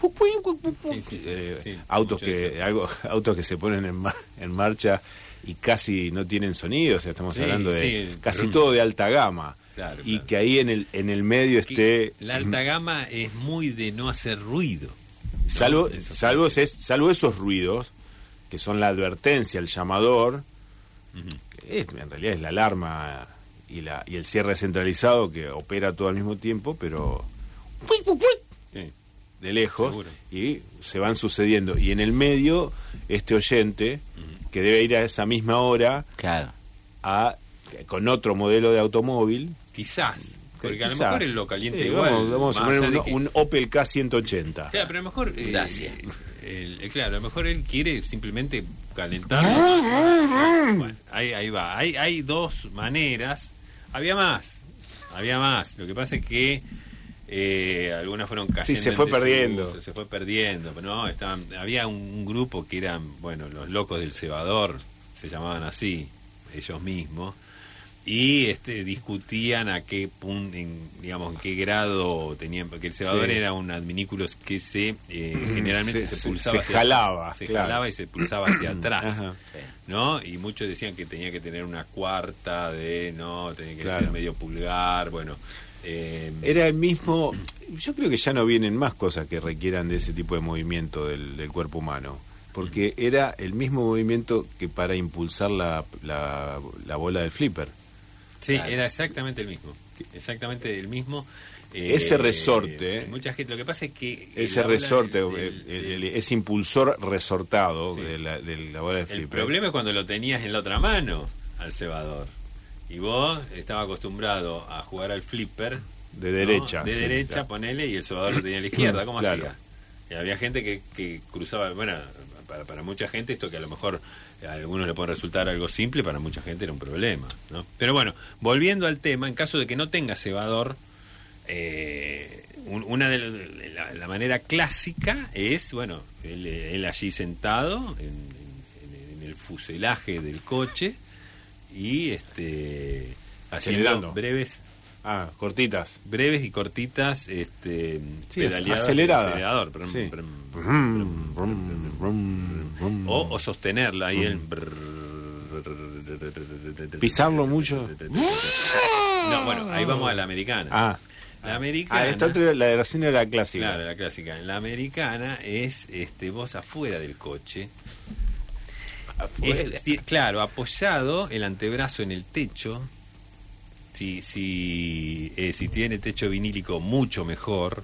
A: sí,
B: eh, autos que algo, autos que se ponen en, en marcha y casi no tienen sonido, o sea, estamos hablando de casi todo de alta gama.
A: Claro,
B: y
A: claro.
B: que ahí en el en el medio
A: Que
B: esté
A: la alta gama es muy de no hacer ruido. ¿no?
B: Salvo, salvo, es- salvo esos ruidos, que son la advertencia, el llamador,
A: Ujú.
B: que es- en realidad es la alarma y, la, y el cierre centralizado que opera todo al mismo tiempo, pero. De lejos,
A: Seguro.
B: y se van sucediendo. Y en el medio, este oyente, que debe ir a esa misma hora
C: Claro.
B: a, con otro modelo de automóvil,
A: Quizás. Porque a lo mejor él lo calienta
B: Sí,
A: igual.
B: Vamos, vamos a poner un,
A: de que-
B: un Opel K180.
A: Claro, pero a lo mejor. eh,
C: Gracias.
A: el- eh, claro, a lo mejor él quiere simplemente calentar. bueno, ahí, ahí va. Hay, hay dos maneras. Había más. Había más. Lo que pasa es que. Eh, algunas fueron casi
B: se fue perdiendo.
A: se fue perdiendo no estaban había un, un grupo que eran bueno los locos del cebador se llamaban así ellos mismos y este discutían a qué punto digamos en qué grado tenían porque el cebador
B: Sí.
A: era un adminículo que se eh, generalmente
B: Se-
A: se,
B: se-
A: pulsaba
B: se
A: hacia
B: jalaba,
A: atrás. se
B: claro.
A: jalaba y se pulsaba hacia atrás
B: Ajá.
A: ¿no? Y muchos decían que tenía que tener una cuarta de, no, tenía que
B: Claro.
A: ser medio pulgar, bueno. Eh,
B: Era el mismo. Yo creo que ya no vienen más cosas que requieran de ese tipo de movimiento del, del cuerpo humano. Porque era el mismo movimiento que para impulsar la, la, la bola del flipper.
A: sí,
C: Claro.
A: era exactamente el mismo. Exactamente el mismo. eh,
B: Ese resorte, eh.
A: Mucha gente, lo que pasa es que.
B: Ese resorte,
A: del-
B: el- el- ese impulsor resortado
A: Sí.
B: de, la, de la bola del
A: El
B: flipper.
A: problema es cuando lo tenías en la otra mano al cebador. Y vos estabas acostumbrado a jugar al flipper.
B: De
A: ¿no?
B: derecha,
A: De
B: sí,
A: derecha,
B: claro.
A: ponele, y el cebador lo tenía a la izquierda. ¿Cómo
B: Claro.
A: hacía? Y había gente que, que cruzaba. Bueno, para, para mucha gente, esto que a lo mejor a algunos le puede resultar algo simple, para mucha gente era un problema. ¿no? Pero bueno, volviendo al tema, en caso de que no tenga cebador. Eh, un- una de la, la manera clásica es, bueno, él, él allí sentado en, en- en el fuselaje del coche y este haciendo
B: Acelerando.
A: breves
B: Ah, cortitas.
A: breves y cortitas, este,
B: Sí, aceleradas.
A: acelerador. Brum,
B: Sí.
A: brum. O, o sostenerla ahí el...
B: Pisarlo mucho.
A: No, bueno, ahí vamos a la americana.
B: Ah,
A: La americana.
B: ah esta otra, la de recién era la clásica.
A: Claro, la clásica. La americana es este vos afuera del coche. Es- claro, apoyado el antebrazo en el techo. Si, si, eh, si tiene techo vinílico, mucho mejor.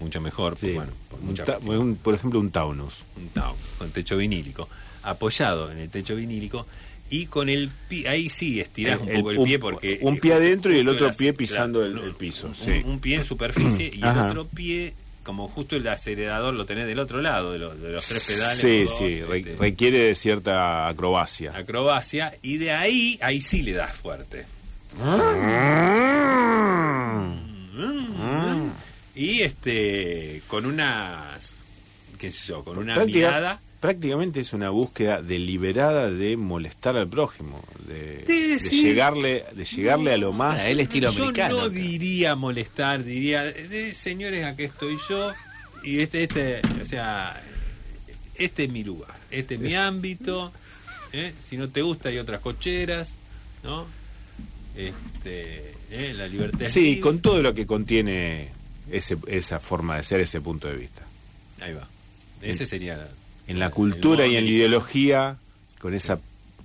A: Mucho mejor,
B: Sí.
A: pues, bueno, por,
B: Un ta- por ejemplo, un Taunus.
A: un Taunus con techo vinílico. Apoyado en el techo vinílico. Y con el pie, ahí sí estirás
B: El-
A: un poco
B: el-
A: pie porque...
B: un pie adentro y el otro pie pisando el- piso,
A: un-
B: sí.
A: Un, pie en superficie y el otro pie, como justo el acelerador lo tenés del otro lado, de los, de los tres pedales.
B: Sí,
A: dos,
B: sí,
A: este,
B: requiere de cierta acrobacia.
A: acrobacia. Y de ahí, ahí sí le das fuerte. Y este, con una, qué sé yo, con una mirada...
B: prácticamente es una búsqueda deliberada de molestar al prójimo, de,
A: De
B: llegarle, de llegarle a lo más.
C: Ah, el estilo
A: yo
C: americano.
A: no diría molestar, diría, de, señores, aquí estoy yo y este, este, o sea, este es mi lugar, este es mi ámbito. ¿eh? Si no te gusta hay otras cocheras, ¿no? Este, ¿eh? la libertad.
B: Sí,
A: libre.
B: con todo lo que contiene ese, esa forma de ser, ese punto de vista.
A: Ahí va. Ese sería la-
B: En la cultura y en la ideología, con esa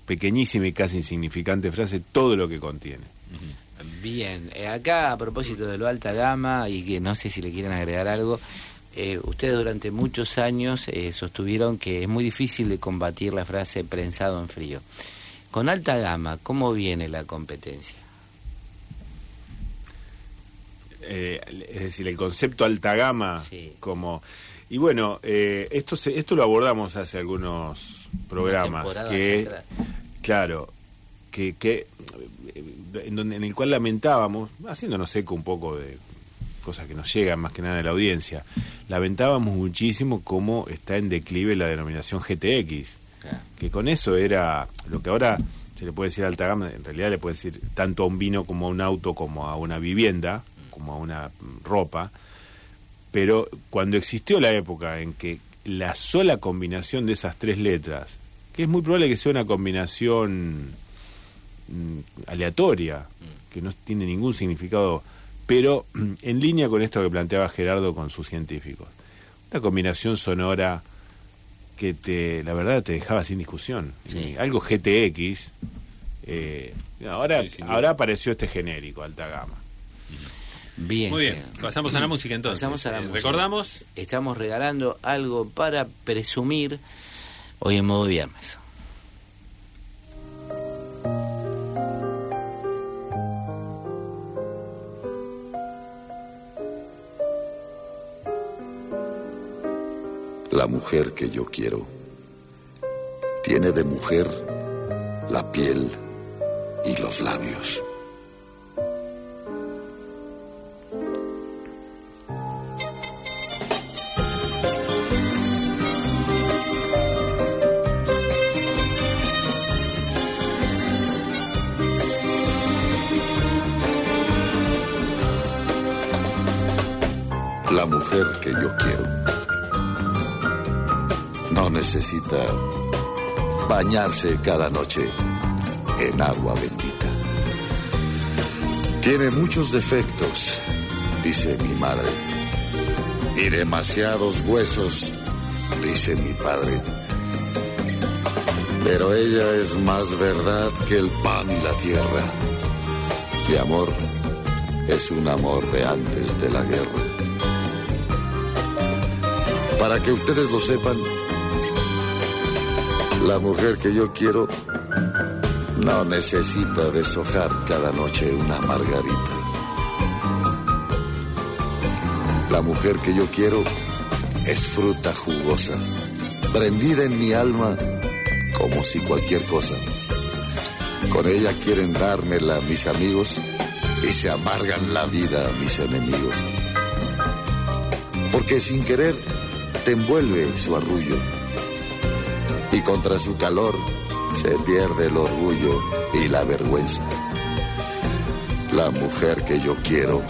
B: pequeñísima y casi insignificante frase, todo lo que contiene.
C: Bien, eh, acá a propósito de lo alta gama y que no sé si le quieren agregar algo, eh, ustedes durante muchos años eh, sostuvieron que es muy difícil de combatir la frase prensado en frío. Con alta gama, ¿cómo viene la competencia?
B: Eh, es decir, el concepto alta gama
C: Sí.
B: como... Y bueno, eh, esto, se, esto lo abordamos hace algunos programas. Que, claro, que, que eh, en, donde, en el cual lamentábamos, haciéndonos eco un poco de cosas que nos llegan más que nada de la audiencia, lamentábamos muchísimo cómo está en declive la denominación GTX, que con eso era lo que ahora se le puede decir alta gama, en realidad le puede decir tanto a un vino como a un auto, como a una vivienda, como a una mm, ropa, pero cuando existió la época en que la sola combinación de esas tres letras, que es muy probable que sea una combinación mm, aleatoria, que no tiene ningún significado, pero mm, en línea con esto que planteaba Gerardo con sus científicos, una combinación sonora que te, la verdad te dejaba sin discusión.
C: Sí.
B: Algo GTX, eh, ahora,
A: Sí,
B: ahora apareció este genérico, alta gama.
C: Bien.
A: Muy bien, pasamos a la música entonces.
C: Pasamos a la
A: Eh,
C: música.
A: Recordamos,
C: Estamos regalando algo para presumir hoy en modo viernes.
G: La mujer que yo quiero tiene de mujer la piel y los labios. Mujer que yo quiero no necesita bañarse cada noche en agua bendita. Tiene muchos defectos, dice mi madre, y demasiados huesos, dice mi padre. Pero ella es más verdad que el pan y la tierra. Mi amor es un amor de antes de la guerra. Para que ustedes lo sepan, la mujer que yo quiero no necesita deshojar cada noche una margarita. La mujer que yo quiero es fruta jugosa, prendida en mi alma como si cualquier cosa. Con ella quieren dármela mis amigos y se amargan la vida mis enemigos. Porque sin querer te envuelve su arrullo y contra su calor se pierde el orgullo y la vergüenza. La mujer que yo quiero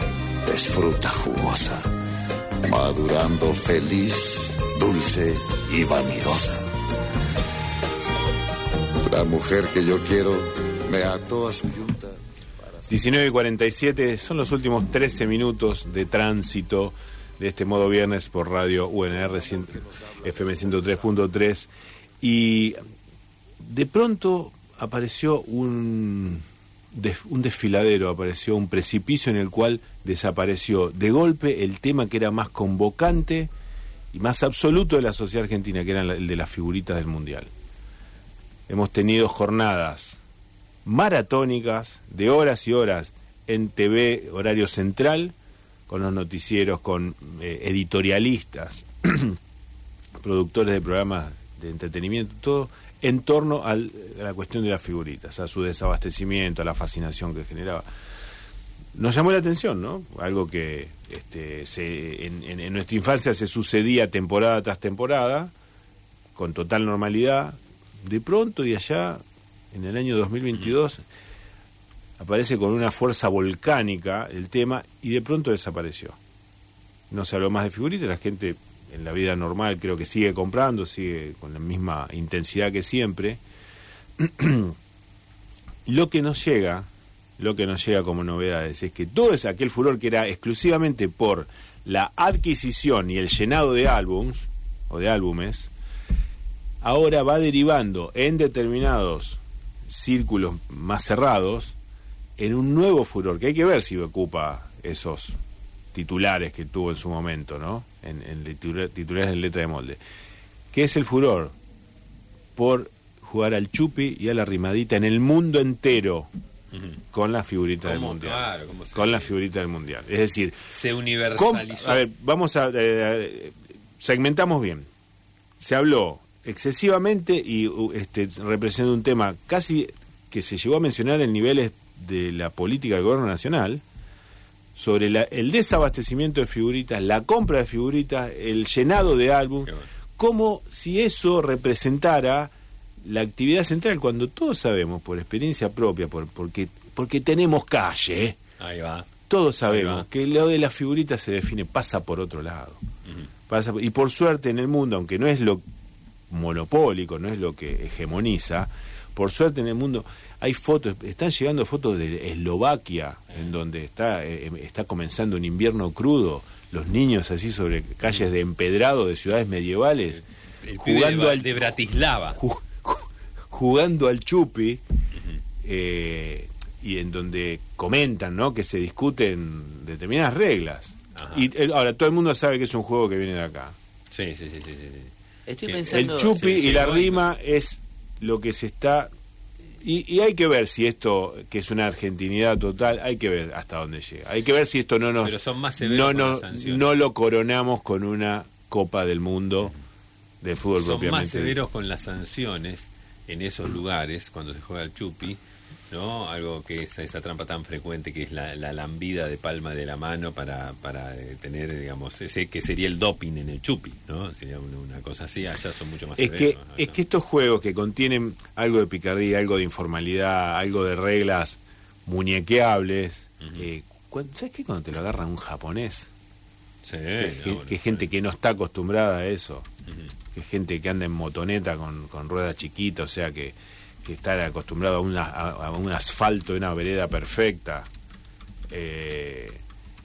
G: es fruta jugosa, madurando feliz, dulce y vanidosa. La mujer que yo quiero me ató a su yunta.
B: 19 y 47 son los últimos 13 minutos de tránsito de este modo viernes por radio UNR 100 FM 103.3 y de pronto apareció un, un desfiladero, apareció un precipicio en el cual desapareció de golpe el tema que era más convocante y más absoluto de la sociedad argentina, que era el de las figuritas del Mundial. Hemos tenido jornadas maratónicas de horas y horas en TV horario central, con los noticieros, con eh, editorialistas, productores de programas de entretenimiento, todo en torno al- a la cuestión de las figuritas, a su desabastecimiento, a la fascinación que generaba. Nos llamó la atención, ¿no? Algo que este, se, en, en- en nuestra infancia se sucedía temporada tras temporada, con total normalidad. De pronto y allá, en el año 2022, aparece con una fuerza volcánica el tema y de pronto desapareció. No se habló más de figuritas, la gente en la vida normal creo que sigue comprando, sigue con la misma intensidad que siempre. lo que nos llega, lo que nos llega como novedades es que todo es aquel furor que era exclusivamente por la adquisición y el llenado de álbums o de álbumes, ahora va derivando en determinados círculos más cerrados en un nuevo furor, que hay que ver si ocupa esos titulares que tuvo en su momento, ¿no? En, en titula- titulares en letra de molde. que es el furor? Por jugar al chupi y a la rimadita en el mundo entero con la figurita del mundial.
A: Claro, ¿cómo se-
B: con la figurita del mundial. Es decir,
A: Se universalizó.
B: A ver, vamos a. eh, segmentamos bien. Se habló excesivamente y uh, este, representa un tema casi que se llegó a mencionar en niveles de la política del gobierno nacional sobre la- el desabastecimiento de figuritas, la compra de figuritas, el llenado de álbum,
A: bueno.
B: como si eso representara la actividad central, cuando todos sabemos por experiencia propia, por, porque, porque tenemos calle, ¿eh?
A: Ahí va.
B: todos
A: Ahí
B: sabemos
A: va.
B: que lo de las figuritas se define, pasa por otro lado. Pasa y por suerte en el mundo, aunque no es lo monopólico, no es lo que hegemoniza, por suerte en el mundo hay fotos, están llegando fotos de Eslovaquia, en donde está, eh, está comenzando un invierno crudo, los niños así sobre calles de empedrado de ciudades medievales,
A: El
B: jugando
A: de,
B: al
A: de Bratislava.
B: ju- ju- jugando al chupi eh, y en donde comentan ¿no? que se discuten determinadas reglas
A: Ajá.
B: y el- ahora todo el mundo sabe que es un juego que viene de acá
A: Sí, sí, sí, sí.
C: Estoy
A: El
C: pensando.
B: el chupi
A: sí, sí,
B: y la
A: bueno.
B: rima es lo que se está y, y hay que ver si esto que es una argentinidad total hay que ver hasta dónde llega. Hay que ver si esto no nos
A: Pero son más
B: no, no, no lo coronamos con una copa del mundo de fútbol
A: Son más
B: propiamente
A: severos con las sanciones en esos lugares cuando se juega al chupi, ¿no? Algo que es esa trampa tan frecuente que es la, la lambida de palma de la mano para, para eh, tener, digamos, ese que sería el doping en el chupi, ¿no? Sería una, una cosa así, allá son mucho más
B: Es que, es que estos juegos que contienen algo de picardía, algo de informalidad, algo de reglas muñequeables, eh, cuan- ¿sabes qué? Cuando te lo agarran un japonés,
A: Sí,
B: que,
A: no, bueno,
B: que gente que no está acostumbrada a eso, que gente que anda en motoneta con, con ruedas chiquitas, o sea, que, que está acostumbrado a, una- a, a un asfalto de una vereda perfecta. Eh,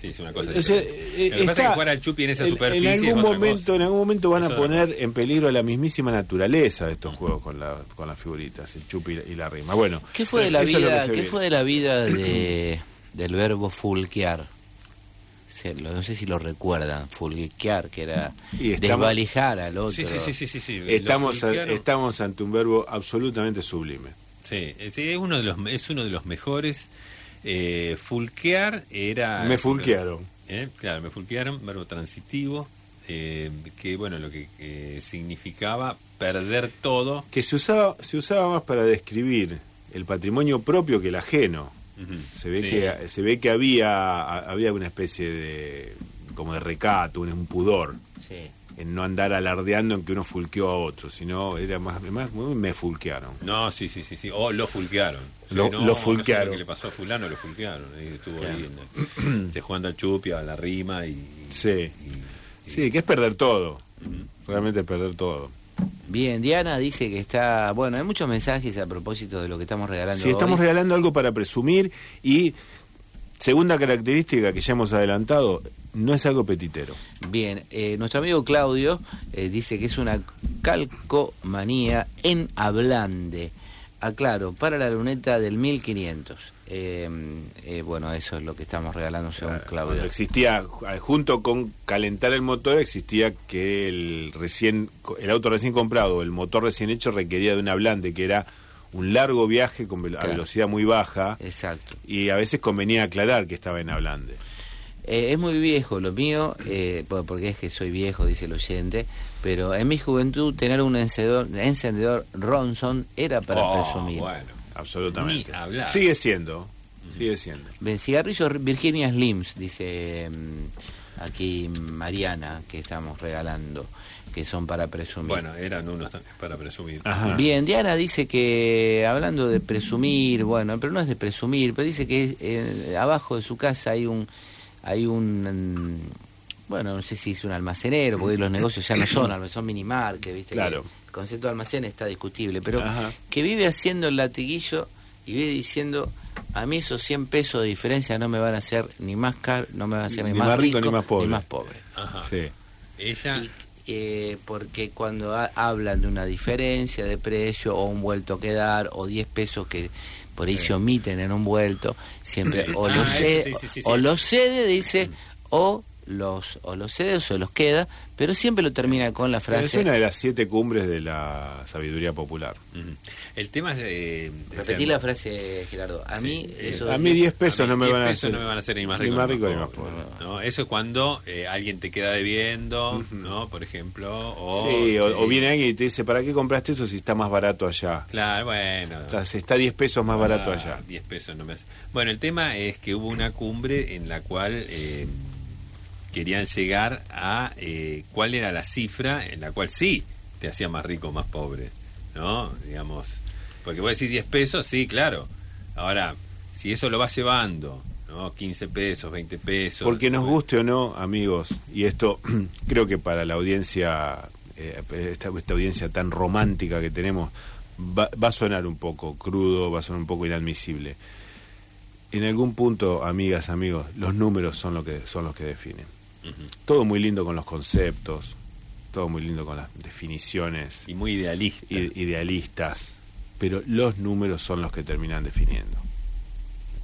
A: Sí, es una cosa
B: o sea, eh,
A: Lo que pasa es que jugar al chupi en esa
B: en-
A: superficie
B: En
A: es
B: algún
A: otra
B: momento,
A: cosa.
B: en algún momento van a poner en peligro la mismísima naturaleza de estos juegos con, la, con las figuritas, el chupi y la rima. Bueno,
C: ¿Qué fue de la
B: lo que
C: vida? ¿Qué
B: viene.
C: fue de la vida de, del verbo fulquear? Se- lo- no sé si lo recuerdan, fulquear, que era
B: Y estamos-
C: desvalijar al otro.
A: Sí, sí, sí, sí, sí, sí.
B: Estamos, a- estamos ante un verbo absolutamente sublime.
A: Sí, es, es uno de los es uno de los mejores. Eh, fulquear era.
B: Me fulquearon.
A: Eh, Claro, me fulquearon, verbo transitivo, eh, que bueno, lo que eh, significaba perder todo.
B: Que se usaba, se usaba más para describir el patrimonio propio que el ajeno. Se ve
A: Sí.
B: que se ve que había había una especie de como de recato, un, un pudor
C: Sí.
B: en no andar alardeando en que uno fulqueó a otro, sino era más, más me fulquearon.
A: No, sí, sí, sí, sí. O lo fulquearon. Sí,
B: Lo-
A: no,
B: lo
A: no sé
B: fulquearon.
A: lo que le pasó a fulano, lo fulquearon. Ahí estuvo ahí en- de jugando al chupia, a la rima y...
B: Sí.
A: y-
B: Sí, que es perder todo. Realmente perder todo.
C: Bien, Diana dice que está. Bueno, hay muchos mensajes a propósito de lo que estamos regalando.
B: Si estamos
C: hoy.
B: regalando algo para presumir y segunda característica que ya hemos adelantado, no es algo petitero.
C: Bien, eh, nuestro amigo Claudio eh, dice que es una calcomanía en Ablande. Aclaro, para la luneta del 1500. Eh, eh, bueno, eso es lo que estamos regalando según Claudio.
B: Cuando existía, junto con calentar el motor, existía que el recién el auto recién comprado, el motor recién hecho requería de una blande, que era un largo viaje con velo- a
C: Claro.
B: velocidad muy baja
C: Exacto.
B: y a veces convenía aclarar que estaba en ablande.
C: Eh, es muy viejo lo mío, eh, po- porque es que soy viejo, dice el oyente, pero en mi juventud tener un encendedor, encendedor Ronson era para
A: Oh,
C: presumir.
A: bueno.
B: Absolutamente.
A: Ni hablar.
B: Sigue siendo, sigue siendo.
C: Bien, cigarrillos Virginia Slims, dice mm, aquí Mariana, que estamos regalando, que son para presumir.
A: Bueno, eran unos también para presumir.
B: Ajá.
C: Bien, Diana dice que, hablando de presumir, bueno, pero no es de presumir, pero dice que eh, abajo de su casa hay un, hay un, mm, bueno, no sé si es un almacenero, porque los negocios ya no son, almacenes, son minimarket, ¿viste?
B: Claro.
C: Que el concepto de almacén está discutible, pero
B: Ajá.
C: que vive haciendo el latiguillo y vive diciendo, a mí esos 100 pesos de diferencia no me van a hacer ni más caro, no me van a hacer ni,
B: Ni
C: más,
B: más rico,
C: rico,
B: ni más pobre.
C: Ni más pobre.
A: Ajá.
B: Sí.
A: Ella...
C: Y, eh, porque cuando ha- hablan de una diferencia de precio o un vuelto que dar o 10 pesos que por ahí se omiten en un vuelto, siempre o
A: Ah,
C: lo
A: eso
C: cede,
A: sí, sí, sí,
C: o lo cede, dice, o los o los cede o los queda, pero siempre lo termina con la
B: Es
C: frase
B: una de las siete cumbres de la sabiduría popular.
A: El tema es... eh, ser-
C: la frase, Gerardo. A
A: Sí,
C: mí
A: eh,
C: eso
B: A mí
C: que-
B: 10 pesos
A: A mí
B: no me
A: 10
B: van a hacer
A: no me van a hacer ni más
B: ni
A: rico
B: más
A: ni
B: rico
A: más
B: ni más
A: pobre. Eso es cuando eh, alguien te queda debiendo, ¿no? Por ejemplo, o...
B: sí, o,
A: sí.
B: o viene alguien y te dice, ¿para qué compraste eso si está más barato allá?
A: Claro, bueno.
B: Está, está 10 pesos más barato
A: Ah,
B: allá.
A: 10 pesos no me hace. Bueno, el tema es que hubo una cumbre en la cual eh, querían llegar a eh, cuál era la cifra en la cual sí te hacía más rico o más pobre, ¿no? Digamos, porque vos decís 10 pesos, sí, claro. Ahora, si eso lo vas llevando, ¿no? 15 pesos, 20 pesos.
B: Porque nos guste o no, amigos, y esto creo que para la audiencia, eh, esta, esta audiencia tan romántica que tenemos, va, va a sonar un poco crudo, va a sonar un poco inadmisible. En algún punto, amigas, amigos, los números son, lo que, son los que definen. Todo muy lindo con los conceptos, todo muy lindo con las definiciones
A: Y muy idealista.
B: ide- idealistas, pero los números son los que terminan definiendo.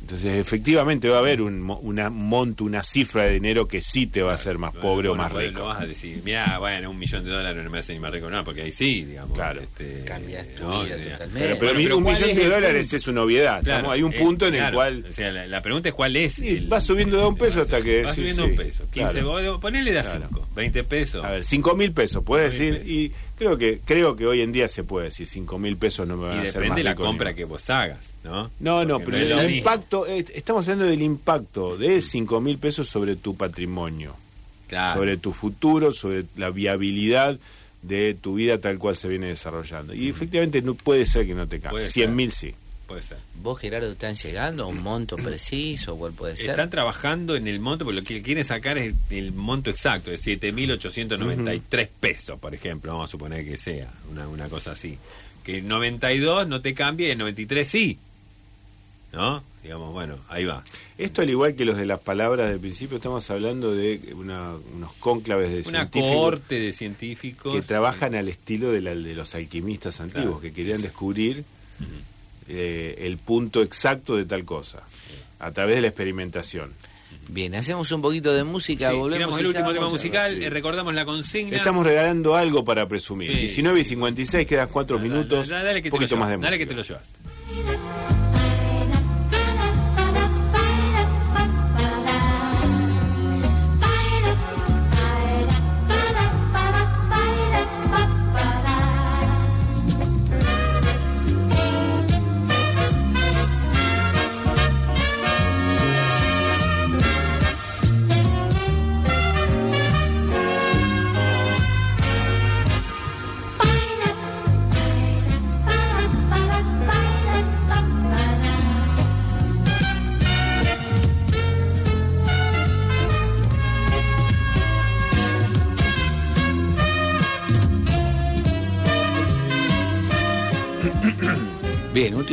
B: Entonces, efectivamente va a haber un mo- una monto, una cifra de dinero que sí te va a hacer más
A: Bueno,
B: pobre o
A: bueno,
B: más
A: bueno,
B: rico.
A: No vas a decir, mira, bueno, un millón de dólares no me hace ni más rico, no, porque ahí sí, digamos.
B: Claro.
A: este,
C: Cambias tu
A: ¿no?
C: vida
A: O sea,
C: totalmente.
B: Pero, pero
A: Bueno, pero
B: un
A: ¿cuál
B: millón
A: es
B: de dólares
A: punto?
B: es una obviedad.
A: Claro,
B: hay un punto en
A: claro,
B: el cual
A: O sea, la, la pregunta es cuál es.
B: Sí,
A: el-
B: va subiendo de un peso hasta que-
A: Va
B: sí,
A: subiendo
B: sí,
A: un peso. 15,
B: claro.
A: vos- ponele de a
B: Claro.
A: 5, 20 pesos.
B: A ver, cinco mil pesos, puede
A: 5.000
B: decir, y creo que creo que hoy en día se puede decir, cinco mil pesos no me van
A: y
B: a hacer
A: depende de la compra que vos hagas, ¿no?
B: No, no,
A: Porque
B: pero el impacto, eh, estamos hablando del impacto de cinco mil pesos sobre tu patrimonio,
A: Claro.
B: sobre tu futuro, sobre la viabilidad de tu vida tal cual se viene desarrollando. Y efectivamente no puede ser que no te cambie.
A: Puede
B: Cien
A: ser.
B: mil sí.
A: Puede ser.
C: ¿Vos, Gerardo, están llegando a un monto preciso? ¿Cuál puede ser?
A: Están trabajando en el monto, porque lo que quieren sacar es el monto exacto, de 7.893 pesos, por ejemplo, vamos a suponer que sea, una, una cosa así. Que el 92 no te cambie, el 93 sí. ¿No? Digamos, bueno, ahí va.
B: Esto al igual que los de las palabras del principio, estamos hablando de una- unos cónclaves de
A: Una
B: científicos
A: cohorte de científicos.
B: que trabajan al estilo de, la- de los alquimistas antiguos,
A: Claro.
B: que querían descubrir eh, el punto exacto de tal cosa, a través de la experimentación.
C: Bien, hacemos un poquito de música,
A: Sí,
C: volvemos.
A: el último tema musical,
B: sí.
A: eh, recordamos la consigna.
B: Estamos regalando algo para presumir.
A: Sí,
B: 19 y
A: sí.
B: 56, quedan 4
A: Dale,
B: minutos.
A: dale, dale que
B: un poquito más de
A: dale que
B: música.
A: te lo llevas.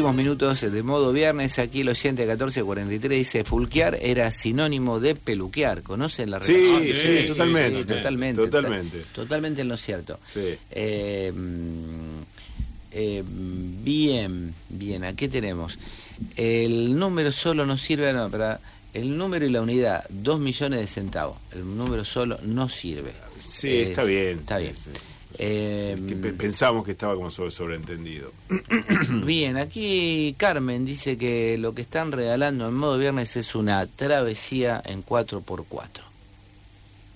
C: Últimos minutos de modo viernes. Aquí el oyente 1443 dice: Fulquear era sinónimo de peluquear. ¿Conocen la
B: Sí,
C: relación?
B: sí,
A: sí,
B: totalmente.
C: Sí, totalmente.
B: Totalmente.
C: to- Totalmente en lo cierto.
B: Sí.
C: Eh, mm, eh, bien, bien, aquí tenemos. El número solo no sirve, no, para el número y la unidad, 2 millones de centavos. El número solo no sirve.
B: Sí,
C: Es-
B: está bien.
C: Está bien.
B: Sí.
C: Eh,
B: Que pensamos que estaba como sobre- sobreentendido.
C: Bien, aquí Carmen dice que lo que están regalando en modo viernes es una travesía en 4x4.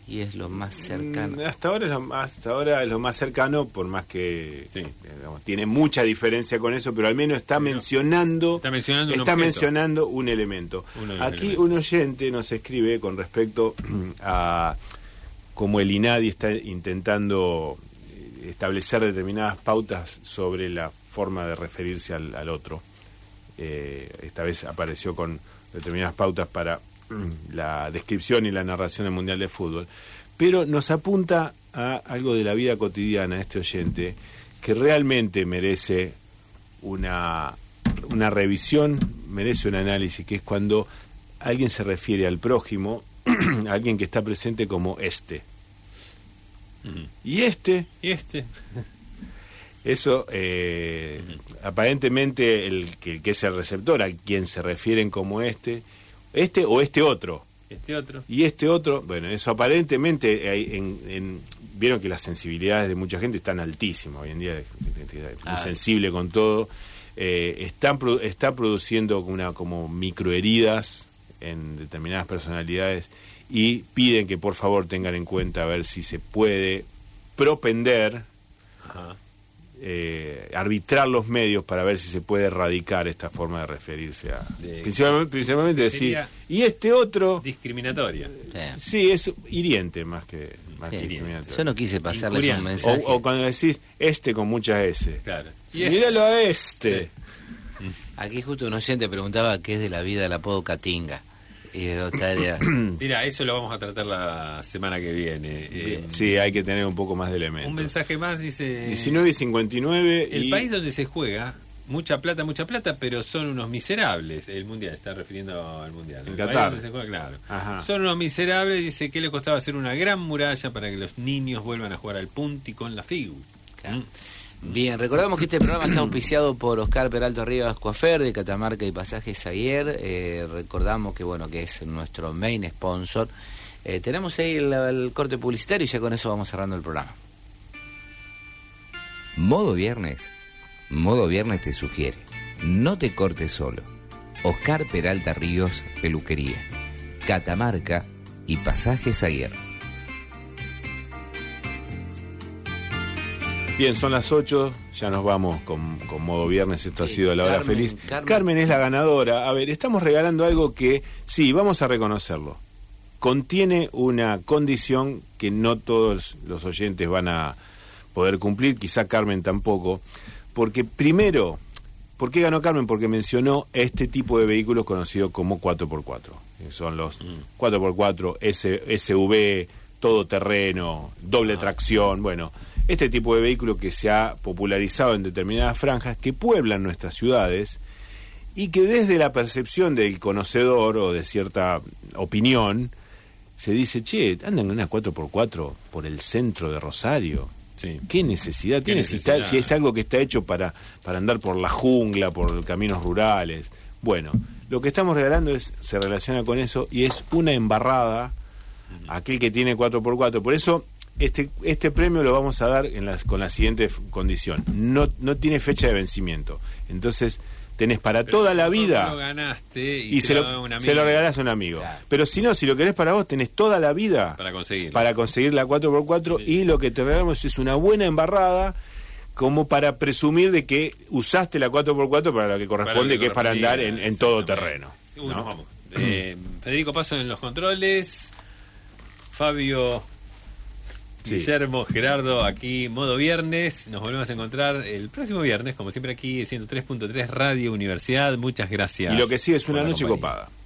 C: Y es lo más cercano.
B: Mm, Hasta ahora, es lo, hasta ahora es lo más cercano, por más que
A: Sí.
B: digamos, tiene mucha diferencia con eso, pero al menos está mencionando
A: Está mencionando un
B: está mencionando un elemento. Aquí
A: elementos.
B: un oyente nos escribe con respecto a cómo el INADI está intentando establecer determinadas pautas sobre la forma de referirse al, otro. Eh, esta vez apareció con determinadas pautas para mm, la descripción y la narración del Mundial de Fútbol, pero nos apunta a algo de la vida cotidiana este oyente que realmente merece una, una revisión, merece un análisis, que es cuando alguien se refiere al prójimo, alguien que está presente como este. Y este
A: Y este,
B: eso, eh, aparentemente, el que, el que es el receptor, al quien se refieren como este, este o este otro.
A: este otro.
B: Y este otro, bueno, eso aparentemente, hay en, en- vieron que las sensibilidades de mucha gente están altísimas hoy en día, es-
C: Ah.
B: sensible con todo, eh, están, está produciendo una como microheridas en determinadas personalidades y piden que por favor tengan en cuenta a ver si se puede propender
A: Ajá.
B: eh, arbitrar los medios para ver si se puede erradicar esta forma de referirse a...
A: De-
B: principalmente, principalmente decir, y este otro...
A: Discriminatoria.
C: Sí.
B: Sí, es hiriente más que, más que discriminatorio.
C: Yo no quise
A: Injuriante.
C: un
B: o,
C: mensaje.
B: o cuando decís este con mucha S.
A: Claro.
B: Míralo a este.
C: Aquí justo un oyente preguntaba qué es de la vida del apodo Catinga. Y de.
A: Mira, eso lo vamos a tratar la semana que viene. Eh,
B: Sí, hay que tener un poco más de elementos.
A: un mensaje más dice...
B: 19 y 59
A: El
B: y-
A: país donde se juega, mucha plata, mucha plata, pero son unos miserables. El mundial, está refiriendo al mundial.
B: En
A: El país
B: Qatar.
A: donde se juega, claro.
B: Ajá.
A: Son unos miserables, dice que le costaba hacer una gran muralla para que los niños vuelvan a jugar al punti con la FIGU.
C: Claro.
A: Mm.
C: Bien, recordamos que este programa está auspiciado por Oscar Peralto Rivas Coafer de Catamarca y Pasajes Ayer. Eh, recordamos que bueno que es nuestro main sponsor. Eh, tenemos ahí el, corte publicitario y ya con eso vamos cerrando el programa.
H: Modo Viernes. Modo Viernes te sugiere. No te cortes solo. Oscar Peralta Ríos, Peluquería. Catamarca y Pasajes Aguirre.
B: Bien, son las 8, ya nos vamos con, con modo viernes, esto ha sido la hora
C: Carmen,
B: feliz.
C: Carmen.
B: Carmen es la ganadora. A ver, estamos regalando algo que, sí, vamos a reconocerlo. Contiene una condición que no todos los oyentes van a poder cumplir, quizá Carmen tampoco, porque primero, ¿por qué ganó Carmen? Porque mencionó este tipo de vehículos conocidos como 4x4. que Son los 4x4, S- SUV, todoterreno, doble tracción, bueno, este tipo de vehículo que se ha popularizado en determinadas franjas que pueblan nuestras ciudades y que desde la percepción del conocedor o de cierta opinión se dice, che, andan en una 4x4 por el centro de Rosario.
A: Sí.
B: ¿Qué necesidad
A: ¿Qué
B: tiene si si es algo que está hecho para, para andar por la jungla, por caminos rurales? Bueno, lo que estamos regalando es se relaciona con eso y es una embarrada aquel que tiene 4x4. Por eso este, este premio lo vamos a dar en las, con la siguiente condición. No, no tiene fecha de vencimiento. Entonces tenés para
A: Pero
B: toda la vida
A: Lo ganaste y,
B: y se lo,
A: un
B: se lo regalás a un amigo.
C: Claro.
B: Pero si no, si lo querés para vos, tenés toda la vida
A: para conseguirlo.
B: para conseguir la 4x4 y lo que te regalamos es una buena embarrada como para presumir de que usaste la 4x4 para lo que corresponde,
A: lo
B: que es para andar en, en todo terreno.
A: Vamos. Eh, Federico Paso en los controles. Fabio
B: Sí.
A: Guillermo, Gerardo, aquí modo viernes. Nos volvemos a encontrar el próximo viernes, como siempre aquí 103.3 Radio Universidad. Muchas gracias.
B: Y lo que sigue es una noche
A: compañía.
B: copada.